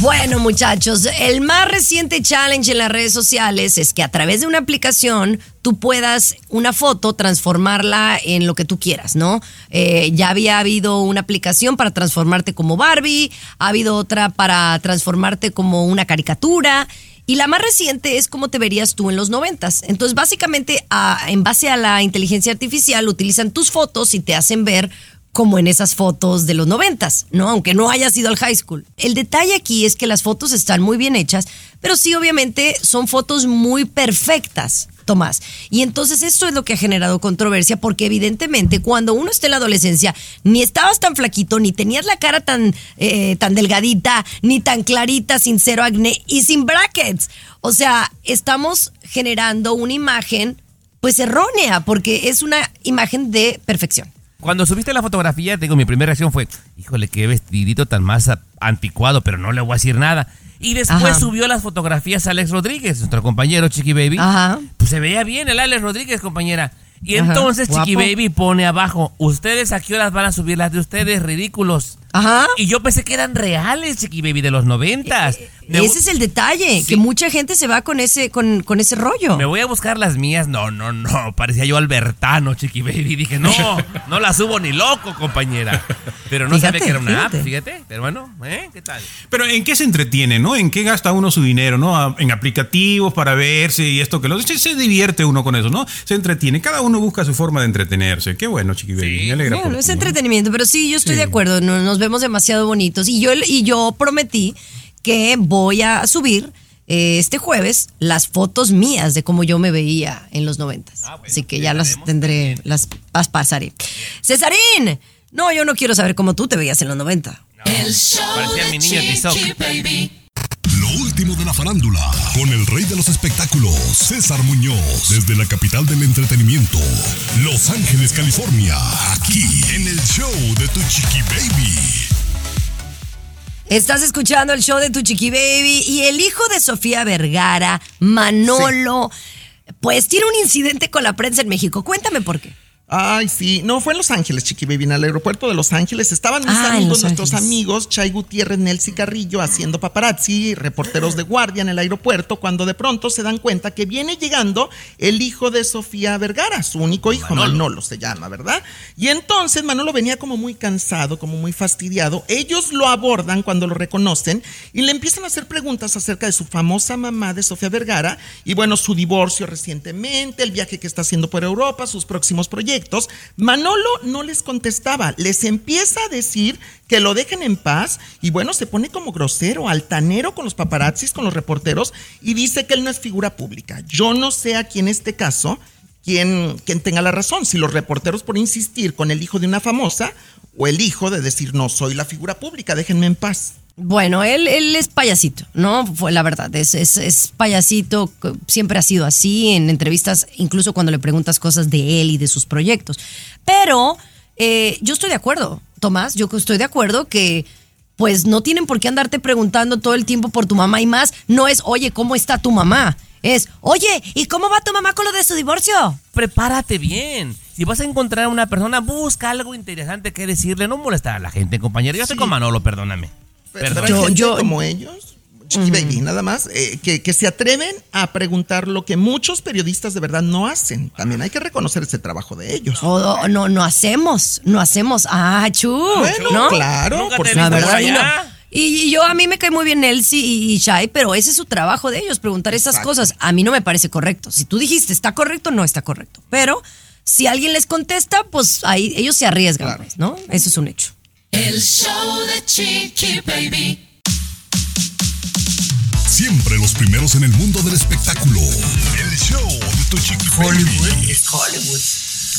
Bueno, muchachos, el más reciente challenge en las redes sociales es que a través de una aplicación tú puedas una foto transformarla en lo que tú quieras, ¿no? Eh, ya había habido una aplicación para transformarte como Barbie, ha habido otra para transformarte como una caricatura. Y la más reciente es cómo te verías tú en los noventas. Entonces, básicamente, a- en base a la inteligencia artificial, utilizan tus fotos y te hacen ver como en esas fotos de los noventas, ¿no? Aunque no hayas ido al high school. El detalle aquí es que las fotos están muy bien hechas, pero sí, obviamente, son fotos muy perfectas, Tomás. Y entonces esto es lo que ha generado controversia, porque evidentemente cuando uno está en la adolescencia, ni estabas tan flaquito, ni tenías la cara tan, eh, tan delgadita, ni tan clarita, sin cero acné y sin brackets. O sea, estamos generando una imagen, pues errónea, porque es una imagen de perfección. Cuando subiste la fotografía, digo, mi primera reacción fue, híjole, qué vestidito tan más anticuado, pero no le voy a decir nada. Y después Ajá. subió las fotografías a Alex Rodríguez, nuestro compañero Chiqui Baby. Ajá. Pues se veía bien el Alex Rodríguez, compañera. Y Ajá, entonces Chiqui. Baby pone abajo, ¿ustedes a qué horas van a subir las de ustedes? Ridículos. Ajá. Y yo pensé que eran reales, Chiqui Baby, de los noventas. Me Ese es el detalle, que mucha gente se va con ese, con, con ese rollo. Me voy a buscar las mías. No, no, no. Parecía yo Albertano, chiqui baby. Dije, no, no la subo ni loco, compañera. Pero no Fíjate, sabía que era una fíjate. app, fíjate. Pero bueno, ¿eh? ¿Qué tal? Pero ¿en qué se entretiene, no? ¿En qué gasta uno su dinero, no? En aplicativos para verse y esto que lo se, se divierte uno con eso, ¿no? Se entretiene. Cada uno busca su forma de entretenerse. Qué bueno, Chiqui Baby. Me alegra por Bueno, es ¿no? entretenimiento, pero sí, yo estoy Sí. de acuerdo, no- nos vemos demasiado bonitos. Y yo, y yo prometí que voy a subir eh, este jueves las fotos mías de cómo yo me veía en los noventas. Así que ya las tendré, las, las pasaré. Cesarín, no, yo no quiero saber cómo tú te veías en los 90. El show Parecía de mi niño Tizoc. Lo último de la farándula, con el rey de los espectáculos, César Muñoz, desde la capital del entretenimiento, Los Ángeles, California, aquí en el show de Tu Chiqui Baby. Estás escuchando el show de Tu Chiqui Baby y el hijo de Sofía Vergara, Manolo, pues tiene un incidente con la prensa en México. Cuéntame por qué. Ay, sí. No, fue en Los Ángeles, Chiqui Baby, en el aeropuerto de Los Ángeles. Estaban mis Ah, amigos, Los nuestros Ángeles. amigos, Chay Gutiérrez, Nelsi Carrillo, haciendo paparazzi, reporteros de guardia en el aeropuerto, cuando de pronto se dan cuenta que viene llegando el hijo de Sofía Vergara, su único hijo, Manolo, se llama, ¿verdad? Y entonces Manolo venía como muy cansado, como muy fastidiado. Ellos lo abordan cuando lo reconocen y le empiezan a hacer preguntas acerca de su famosa mamá de Sofía Vergara y bueno, su divorcio recientemente, el viaje que está haciendo por Europa, sus próximos proyectos. Manolo no les contestaba, les empieza a decir que lo dejen en paz y bueno, se pone como grosero, altanero con los paparazzis, con los reporteros y dice que él no es figura pública. Yo no sé aquí en este caso quién, quién tenga la razón, si los reporteros por insistir con el hijo de una famosa o el hijo de decir no soy la figura pública, déjenme en paz. Bueno, él, él es payasito, ¿no? Fue la verdad, es, es, es payasito, siempre ha sido así en entrevistas, incluso cuando le preguntas cosas de él y de sus proyectos. Pero eh, yo estoy de acuerdo, Tomás, yo estoy de acuerdo que pues no tienen por qué andarte preguntando todo el tiempo por tu mamá y más. No es, oye, ¿cómo está tu mamá? Es, oye, ¿y cómo va tu mamá con lo de su divorcio? Prepárate bien. Si vas a encontrar a una persona, busca algo interesante que decirle. No molestar a la gente, compañero. Yo estoy con Manolo, perdóname. Pero hay gente como ellos, Chiqui Baby, nada más, eh, que, que se atreven a preguntar lo que muchos periodistas de verdad no hacen. También hay que reconocer ese trabajo de ellos. No, no hacemos, no hacemos. Ah, chu. Bueno, ¿no? claro, Nunca por La verdad, y, no. Yo a mí me cae muy bien Elsie y, Shai, pero ese es su trabajo de ellos, preguntar esas Exacto. cosas. A mí no me parece correcto. Si tú dijiste está correcto, no está correcto. Pero si alguien les contesta, pues ahí ellos se arriesgan, pues, ¿no? Eso es un hecho. El show de Chiqui Baby. Siempre los primeros en el mundo del espectáculo. El show de tu chiqui Hollywood es Hollywood.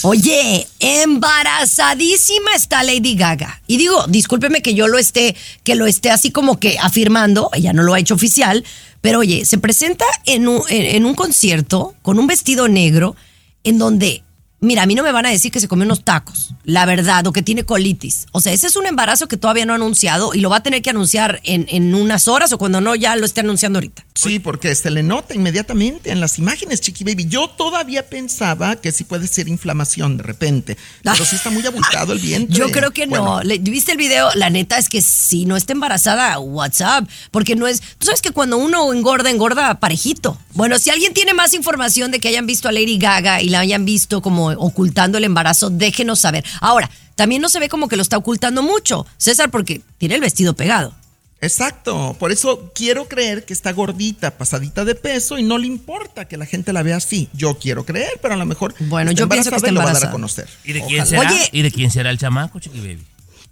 Oye, embarazadísima está Lady Gaga. Y digo, discúlpeme que yo lo esté, que lo esté así como que afirmando, ella no lo ha hecho oficial, pero oye, se presenta en un, en, en un concierto con un vestido negro en donde, mira, a mí no me van a decir que se comió unos tacos, la verdad, o que tiene colitis. O sea, ese es un embarazo que todavía no ha anunciado y lo va a tener que anunciar en, en unas horas o cuando no, ya lo esté anunciando ahorita. Sí, porque se le nota inmediatamente en las imágenes, Chiqui Baby. Yo todavía pensaba que sí puede ser inflamación de repente, pero sí está muy abultado el vientre. Yo creo que no. Bueno, ¿Viste el video? La neta es que si no está embarazada, WhatsApp. Porque no es. Tú sabes que cuando uno engorda, engorda parejito. Bueno, si alguien tiene más información de que hayan visto a Lady Gaga y la hayan visto como ocultando el embarazo, déjenos saber. Ahora, también no se ve como que lo está ocultando mucho, César, porque tiene el vestido pegado. Exacto, por eso quiero creer que está gordita, pasadita de peso y no le importa que la gente la vea así. Yo quiero creer, pero a lo mejor Bueno, está yo pienso que está lo va a dar a conocer. ¿Y de quién será? Oye. ¿Y de quién será el chamaco, Chiqui Baby?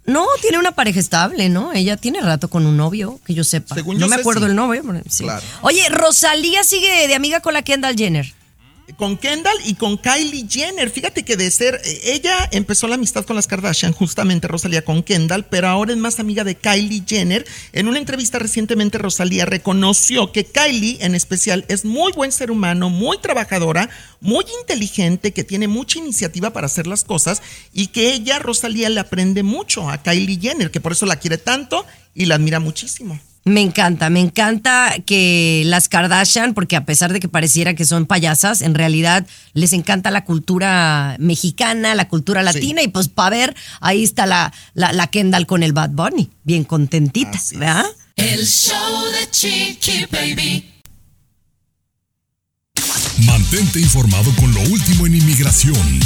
No, tiene una pareja estable, ¿no? Ella tiene rato con un novio, que yo sepa. Según no yo me sé, acuerdo sí. el novio. pero sí. Claro. Oye, Rosalía sigue de amiga con la Kendall Jenner. Con Kendall y con Kylie Jenner. Fíjate que de ser, eh, ella empezó la amistad con las Kardashian, justamente Rosalía con Kendall, pero ahora es más amiga de Kylie Jenner. En una entrevista recientemente, Rosalía reconoció que Kylie en especial es muy buen ser humano, muy trabajadora, muy inteligente, que tiene mucha iniciativa para hacer las cosas y que ella, Rosalía, le aprende mucho a Kylie Jenner, que por eso la quiere tanto y la admira muchísimo. Me encanta, me encanta que las Kardashian, porque a pesar de que pareciera que son payasas, en realidad les encanta la cultura mexicana, la cultura latina, y pues para ver, ahí está la, la, la Kendall con el Bad Bunny, bien contentita, ¿verdad? El show de Chiqui Baby. Mantente informado con lo último en inmigración.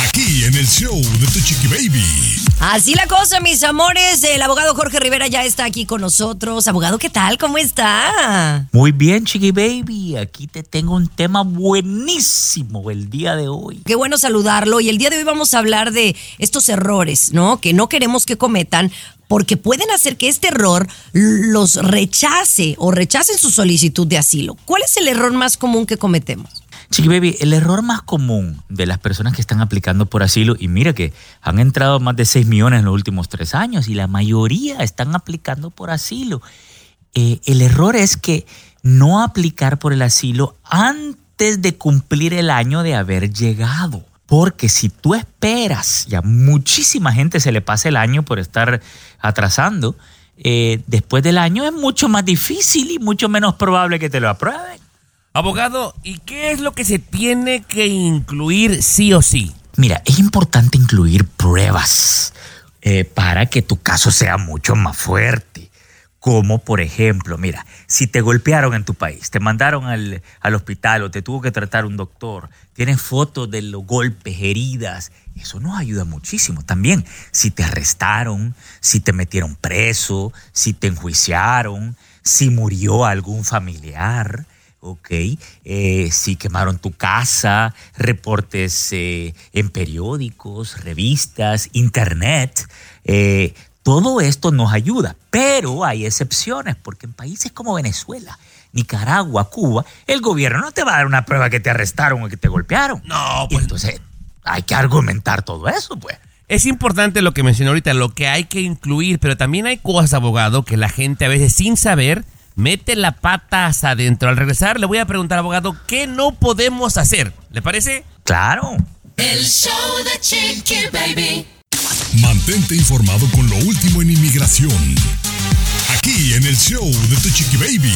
Aquí en el show de tu chiqui baby. Así la cosa, mis amores. El abogado Jorge Rivera ya está aquí con nosotros. Abogado, ¿qué tal? ¿Cómo está? Muy bien, Chiqui Baby. Aquí te tengo un tema buenísimo el día de hoy. Qué bueno saludarlo. Y el día de hoy vamos a hablar de estos errores, ¿no? Que no queremos que cometan porque pueden hacer que este error los rechace o rechacen su solicitud de asilo. ¿Cuál es el error más común que cometemos? Chiqui Baby, el error más común de las personas que están aplicando por asilo, y mira que han entrado más de 6 millones en los últimos tres años y la mayoría están aplicando por asilo. Eh, el error es que no aplicar por el asilo antes de cumplir el año de haber llegado. Porque si tú esperas, ya muchísima gente se le pasa el año por estar atrasando, eh, después del año es mucho más difícil y mucho menos probable que te lo aprueben. Abogado, ¿y qué es lo que se tiene que incluir sí o sí? Mira, es importante incluir pruebas eh, para que tu caso sea mucho más fuerte. Como por ejemplo, mira, si te golpearon en tu país, te mandaron al, al hospital o te tuvo que tratar un doctor, tienes fotos de los golpes, heridas, eso nos ayuda muchísimo. También, si te arrestaron, si te metieron preso, si te enjuiciaron, si murió algún familiar ¿ok? Eh, si quemaron tu casa, reportes eh, en periódicos, revistas, internet. eh, todo esto nos ayuda, pero hay excepciones, porque en países como Venezuela, Nicaragua, Cuba, el gobierno no te va a dar una prueba que te arrestaron o que te golpearon. No, pues. Entonces, hay que argumentar todo eso, pues. Es importante lo que mencionó ahorita, lo que hay que incluir, pero también hay cosas, abogado, que la gente a veces sin saber mete la pata hasta adentro. Al regresar le voy a preguntar, abogado, ¿qué no podemos hacer? ¿Le parece? Claro. El show de Chiqui Baby. Mantente informado con lo último en inmigración. Aquí en el show de Tu Chiqui Baby.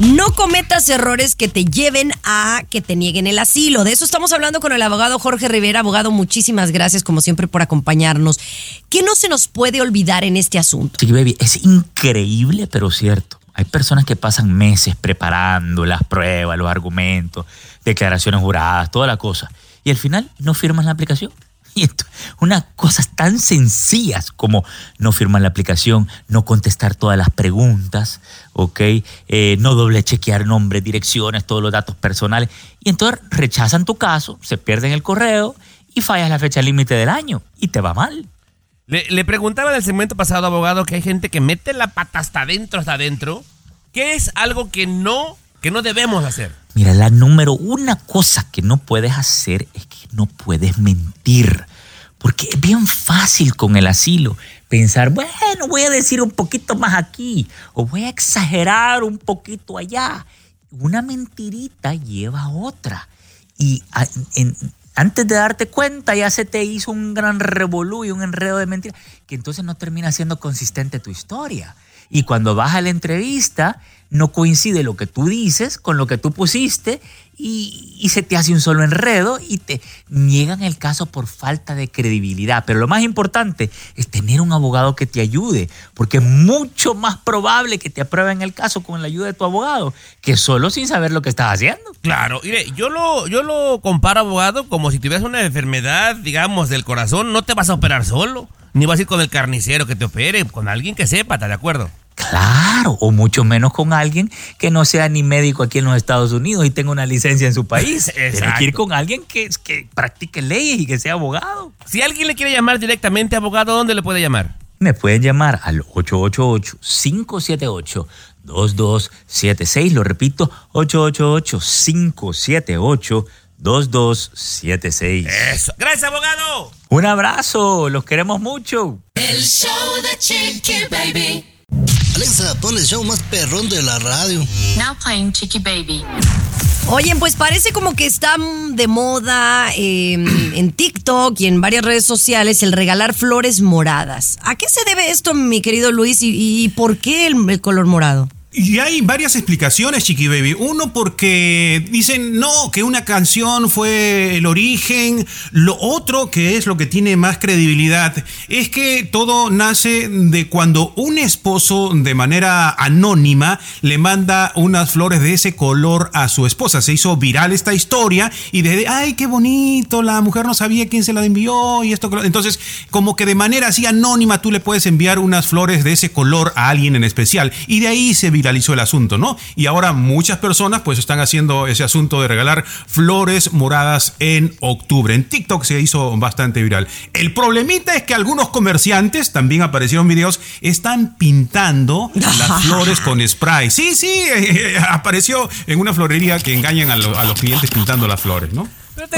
No cometas errores que te lleven a que te nieguen el asilo. De eso estamos hablando con el abogado Jorge Rivera. Abogado, muchísimas gracias como siempre por acompañarnos. ¿Qué no se nos puede olvidar en este asunto? Chiqui Baby, es increíble, pero cierto. Hay personas que pasan meses preparando las pruebas, los argumentos, declaraciones juradas, toda la cosa. Y al final no firman la aplicación. Y unas cosas tan sencillas como no firmar la aplicación, no contestar todas las preguntas, ¿ok? Eh, no doble chequear nombres, direcciones, todos los datos personales. Y entonces rechazan tu caso, se pierden el correo y fallas la fecha límite del año y te va mal. Le, le preguntaba en el segmento pasado, abogado, que hay gente que mete la pata hasta adentro, hasta adentro. ¿Qué es algo que no, que no debemos hacer? Mira, la número una cosa que no puedes hacer es que no puedes mentir. Porque es bien fácil con el asilo pensar, bueno, voy a decir un poquito más aquí o voy a exagerar un poquito allá. Una mentirita lleva a otra. Y en- antes de darte cuenta ya se te hizo un gran revolú y un enredo de mentiras que entonces no termina siendo consistente tu historia. Y cuando vas a la entrevista, no coincide lo que tú dices con lo que tú pusiste y, se te hace un solo enredo y te niegan el caso por falta de credibilidad. Pero lo más importante es tener un abogado que te ayude, porque es mucho más probable que te aprueben el caso con la ayuda de tu abogado que solo sin saber lo que estás haciendo. Claro, mire, yo lo, yo lo comparo, abogado, como si tuvieras una enfermedad, digamos, del corazón, no te vas a operar solo, ni vas a ir con el carnicero que te opere, con alguien que sepa, ¿estás de acuerdo? Claro, o mucho menos con alguien que no sea ni médico aquí en los Estados Unidos y tenga una licencia en su país. Tienes que ir con alguien que, que practique leyes y que sea abogado. Si alguien le quiere llamar directamente, abogado, ¿dónde le puede llamar? Me pueden llamar al 888-578-2276. Lo repito, 888-578-2276. Eso. Gracias, abogado. Un abrazo, los queremos mucho. El show de Chiqui Baby. Alexa, pon el show más perrón de la radio. Now playing Chiqui Baby. Oye, pues parece como que está de moda eh, en TikTok y en varias redes sociales el regalar flores moradas. ¿A qué se debe esto, mi querido Luis, y, y por qué el, el color morado? Y hay varias explicaciones, Chiqui Baby. Uno, porque dicen, no, que una canción fue el origen. Lo otro, que es lo que tiene más credibilidad, es que todo nace de cuando un esposo, de manera anónima, le manda unas flores de ese color a su esposa. Se hizo viral esta historia y desde, ay, qué bonito, la mujer no sabía quién se la envió y esto. Entonces, como que de manera así anónima tú le puedes enviar unas flores de ese color a alguien en especial. Y de ahí se viralizó el asunto, ¿no? Y ahora muchas personas pues están haciendo ese asunto de regalar flores moradas en octubre. En TikTok se hizo bastante viral. El problemita es que algunos comerciantes, también aparecieron videos, están pintando las flores con spray. Sí, sí, eh, apareció en una florería que engañan a, lo- a los clientes pintando las flores, ¿no?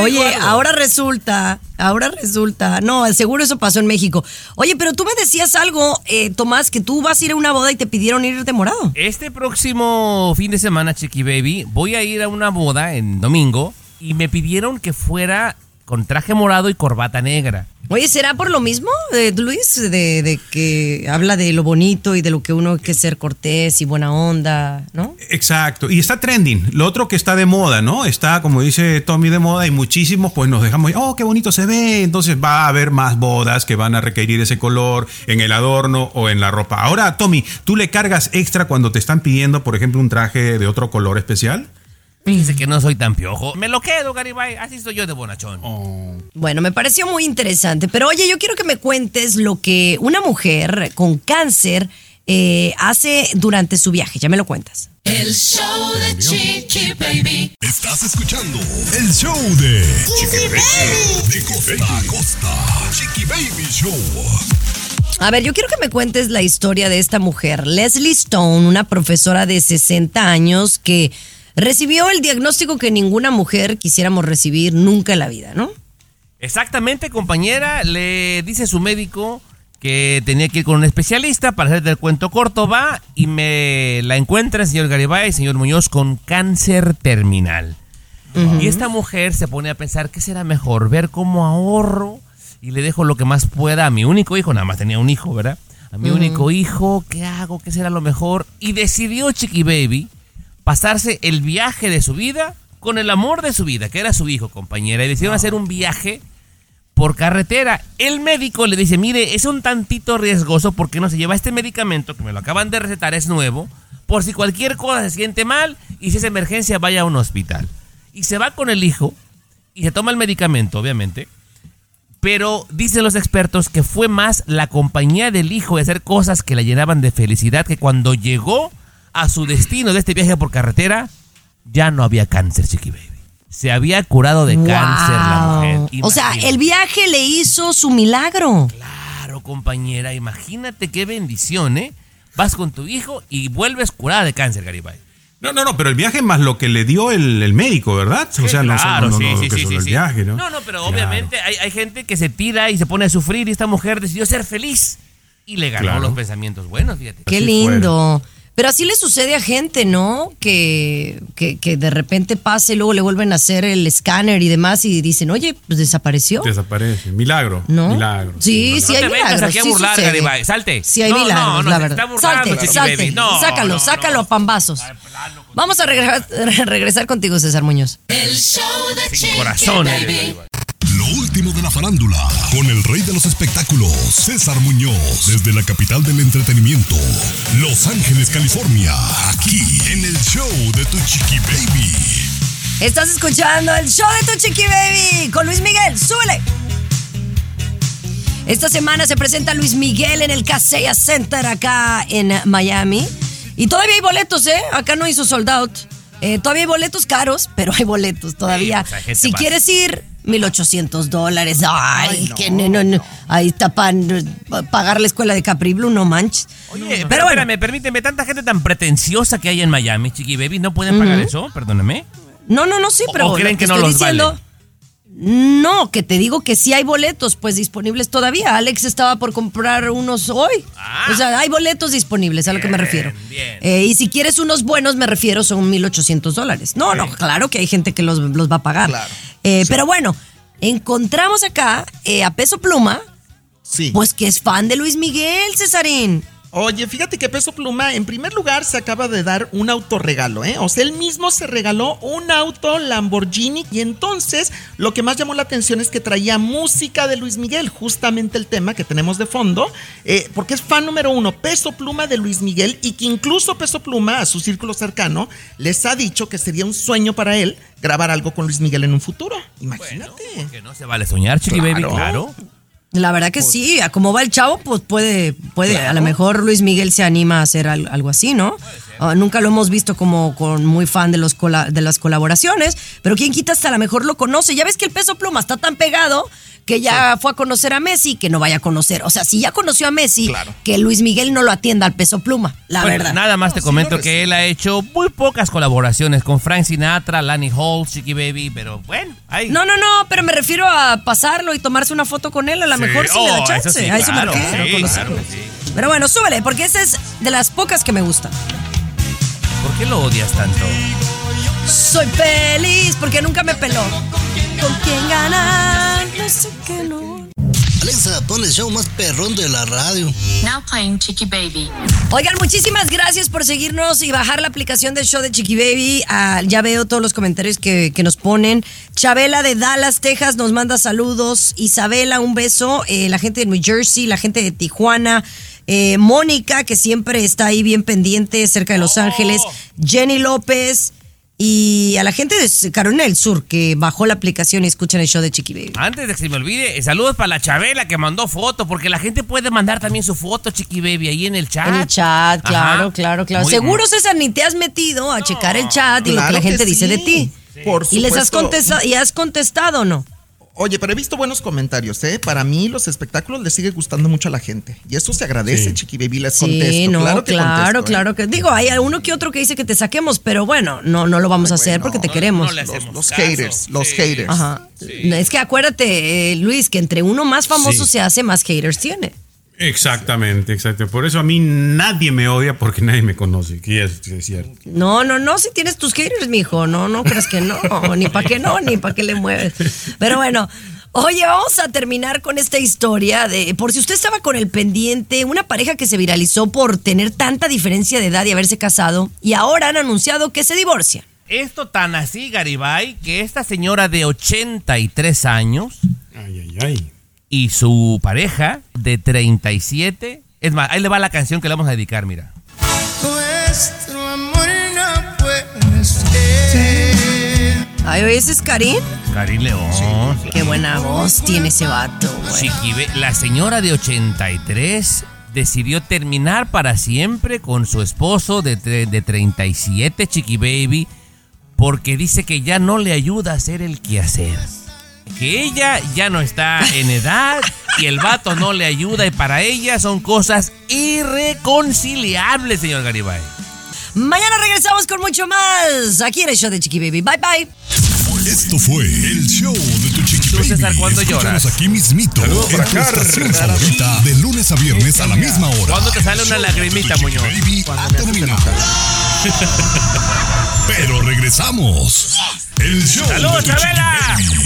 Oye, ahora resulta, ahora resulta, no, seguro eso pasó en México. Oye, pero tú me decías algo, eh, Tomás, que tú vas a ir a una boda y te pidieron ir de morado. Este próximo fin de semana, Chiqui Baby, voy a ir a una boda en domingo y me pidieron que fuera con traje morado y corbata negra. Oye, ¿será por lo mismo, eh, Luis, de, de que habla de lo bonito y de lo que uno hay que ser cortés y buena onda, ¿no? Exacto, y está trending. Lo otro que está de moda, ¿no? Está, como dice Tommy, de moda y muchísimos pues nos dejamos, oh, qué bonito se ve. Entonces va a haber más bodas que van a requerir ese color en el adorno o en la ropa. Ahora, Tommy, ¿tú le cargas extra cuando te están pidiendo, por ejemplo, un traje de otro color especial? Fíjese que no soy tan piojo. Me lo quedo, Garibay. Así soy yo de bonachón. Bueno, me pareció muy interesante, pero oye, yo quiero que me cuentes lo que una mujer con cáncer eh, hace durante su viaje. Ya me lo cuentas. El show de Chiqui Baby. Estás escuchando el show de Chiqui Baby. De costa a costa. Chiqui Baby Show. A ver, yo quiero que me cuentes la historia de esta mujer, Leslie Stone, una profesora de 60 años que recibió el diagnóstico que ninguna mujer quisiéramos recibir nunca en la vida, ¿no? Exactamente, compañera, le dice su médico que tenía que ir con un especialista para hacerte el cuento corto, va y me la encuentra el señor Garibay, señor Muñoz, con cáncer terminal. Y esta mujer se pone a pensar qué será mejor, ver cómo ahorro y le dejo lo que más pueda a mi único hijo, nada más tenía un hijo, ¿verdad? A mi único hijo, ¿qué hago? ¿Qué será lo mejor? Y decidió Chiqui Baby pasarse el viaje de su vida con el amor de su vida, que era su hijo, compañera, y decidieron hacer un viaje por carretera. El médico le dice, mire, es un tantito riesgoso porque no se lleva este medicamento, que me lo acaban de recetar, es nuevo, por si cualquier cosa se siente mal y si es emergencia vaya a un hospital. Y se va con el hijo y se toma el medicamento, obviamente. Pero dicen los expertos que fue más la compañía del hijo de hacer cosas que la llenaban de felicidad que cuando llegó a su destino de este viaje por carretera, ya no había cáncer, Chiqui Baby. Se había curado de cáncer la mujer. O sea, el viaje le hizo su milagro. Claro, compañera, imagínate qué bendición, ¿eh? Vas con tu hijo y vuelves curada de cáncer, Garibay. No, no, no, pero el viaje más lo que le dio el, el médico, ¿verdad? o sea, no claro, solo, no, sí, no, sí, que sí, solo sí, el viaje, ¿no? No, no, pero Claro. obviamente hay, hay gente que se tira y se pone a sufrir y esta mujer decidió ser feliz y le ganó Claro. los pensamientos buenos, fíjate. Qué lindo. Pero así le sucede a gente, ¿no? Que, que, que de repente pase, luego le vuelven a hacer el escáner y demás y dicen, oye, pues desapareció. Desaparece. Milagro. ¿No? Milagro. Sí, sí no hay te milagros. aquí a sí burlar, sucede. Garibay. Salte. Sí hay No, no, milagros, no, la se verdad. está burlando, salte, Chiqui salte. Baby. No, sácalo, no, sácalo a pambazos. Vamos a regresar, regresar contigo, César Muñoz. El show de Chiqui corazón, Baby. Lo último de la farándula, con el rey de los espectáculos, César Muñoz, desde la capital del entretenimiento, Los Ángeles, California, aquí en el show de Tu Chiqui Baby. Estás escuchando el show de Tu Chiqui Baby con Luis Miguel. ¡Súbele! Esta semana se presenta Luis Miguel en el Casella Center acá en Miami. Y todavía hay boletos, ¿eh? Acá no hizo sold out. Eh, todavía hay boletos caros, pero hay boletos todavía. Sí, o sea, gente si quieres ir, 1800 dólares. Ay, que no, no, no. Ahí está para pagar la escuela de Capri Blue, no manches. Oye, pero bueno, espérame, permíteme, tanta gente tan pretenciosa que hay en Miami, Chiqui Baby, ¿no pueden pagar eso? Perdóname. No, no, no, sí, ¿O- pero. o creen que no los diciendo, vale? No, que te digo que sí hay boletos, pues disponibles todavía. Alex estaba por comprar unos hoy. Ah. O sea, hay boletos disponibles, a lo que me refiero. Eh, y si quieres unos buenos, me refiero, son 1,800 dólares. No, no, claro que hay gente que los, los va a pagar. Eh, Pero bueno, encontramos acá eh, a Peso Pluma, Sí. pues que es fan de Luis Miguel, Cesarín. Oye, fíjate que Peso Pluma, en primer lugar, se acaba de dar un autorregalo, ¿eh? O sea, él mismo se regaló un auto Lamborghini y entonces lo que más llamó la atención es que traía música de Luis Miguel, justamente el tema que tenemos de fondo, eh, porque es fan número uno, Peso Pluma de Luis Miguel y que incluso Peso Pluma, a su círculo cercano, les ha dicho que sería un sueño para él grabar algo con Luis Miguel en un futuro. Imagínate. Que no se vale soñar, Chiqui Baby, Claro. La verdad que sí, a como va el chavo, pues puede, puede, a lo mejor Luis Miguel se anima a hacer al- algo así, ¿no? Ah, nunca lo hemos visto como con muy fan de, los de las colaboraciones, pero quien quita hasta a lo mejor lo conoce. Ya ves que el peso pluma está tan pegado que ya fue a conocer a Messi, que no vaya a conocer. O sea, si ya conoció a Messi, que Luis Miguel no lo atienda al peso pluma, la Bueno, verdad. Nada más te comento que él ha hecho muy pocas colaboraciones con Frank Sinatra, Lani Hall, Chiqui Baby, pero bueno, ahí. No, no, no, pero me refiero a pasarlo y tomarse una foto con él, a lo Sí. mejor sí le Oh, da chance. eso sí, a eso claro, me refiero, claro. Pero bueno, súbele, porque esa es de las pocas que me gustan. ¿Por qué lo odias tanto? Soy feliz porque nunca me peló. ¿Con quién ganar? No sé qué no. Alexa, pon el show más perrón de la radio. Now playing Chicky Baby. Oigan, muchísimas gracias por seguirnos y bajar la aplicación del show de Chiqui Baby. Ah, ya veo todos los comentarios que, que nos ponen. Chabela de Dallas, Texas, nos manda saludos. Isabela, un beso. Eh, la gente de New Jersey, la gente de Tijuana. Eh, Mónica, que siempre está ahí bien pendiente, cerca de Los Ángeles. Jenny López. Y a la gente de Carolina del Sur que bajó la aplicación y escuchan el show de Chiqui Baby. Antes de que se me olvide, eh, saludos para la Chabela que mandó foto, porque la gente puede mandar también su foto, Chiqui Baby, ahí en el chat. En el chat, claro, Ajá. claro, claro. Muy Seguro, bien. César, ni te has metido a checar el chat y lo que la gente que dice de sí. ti. Por y les has supuesto. contestado, y has contestado, o ¿no? Oye, pero he visto buenos comentarios, ¿eh? Para mí los espectáculos les sigue gustando mucho a la gente. Y eso se agradece, Sí. Chiqui Baby, les Sí, contesto. no, claro claro, ¿eh? claro que. Digo, hay uno que otro que dice que te saquemos, pero bueno, no, no lo vamos a hacer porque te queremos. Los, los haters, los haters. Ajá. Es que acuérdate, eh, Luis, que entre uno más famoso Sí. se hace, más haters tiene. Exactamente, exacto. Por eso a mí nadie me odia porque nadie me conoce, que es, es cierto. No, no, no, si tienes tus haters, mijo. No, no crees que no. Ni para qué no, ni para qué le mueves. Pero bueno. Oye, vamos a terminar con esta historia de, por si usted estaba con el pendiente, una pareja que se viralizó por tener tanta diferencia de edad y haberse casado y ahora han anunciado que se divorcian. Esto tan así, Garibay, que esta señora de 83 años y su pareja de 37, es más, ahí le va la canción que le vamos a dedicar, mira. Nuestro amor no puede ser. Ay, oye, ¿ese es Karim? Karim León. Qué buena voz tiene ese vato, güey. Chiquibe- la señora de 83 decidió terminar para siempre con su esposo de, tre- de 37, Chiqui Baby, porque dice que ya no le ayuda a hacer el quehacer. Que ella ya no está en edad y el vato no le ayuda y para ella son cosas irreconciliables, señor Garibay. Mañana regresamos con mucho más aquí en el show de Chiqui Baby. Bye bye. Esto fue el show de tu chiqui Tú, César, baby. ¿cuándo lloras? aquí mismito Saludos en tu estación favorita de lunes a viernes a la misma hora. ¿Cuándo te sale una lagrimita, Muñoz? baby ha terminado. Pero regresamos. El show ¡Saludos, de tu chiqui Chabela! baby.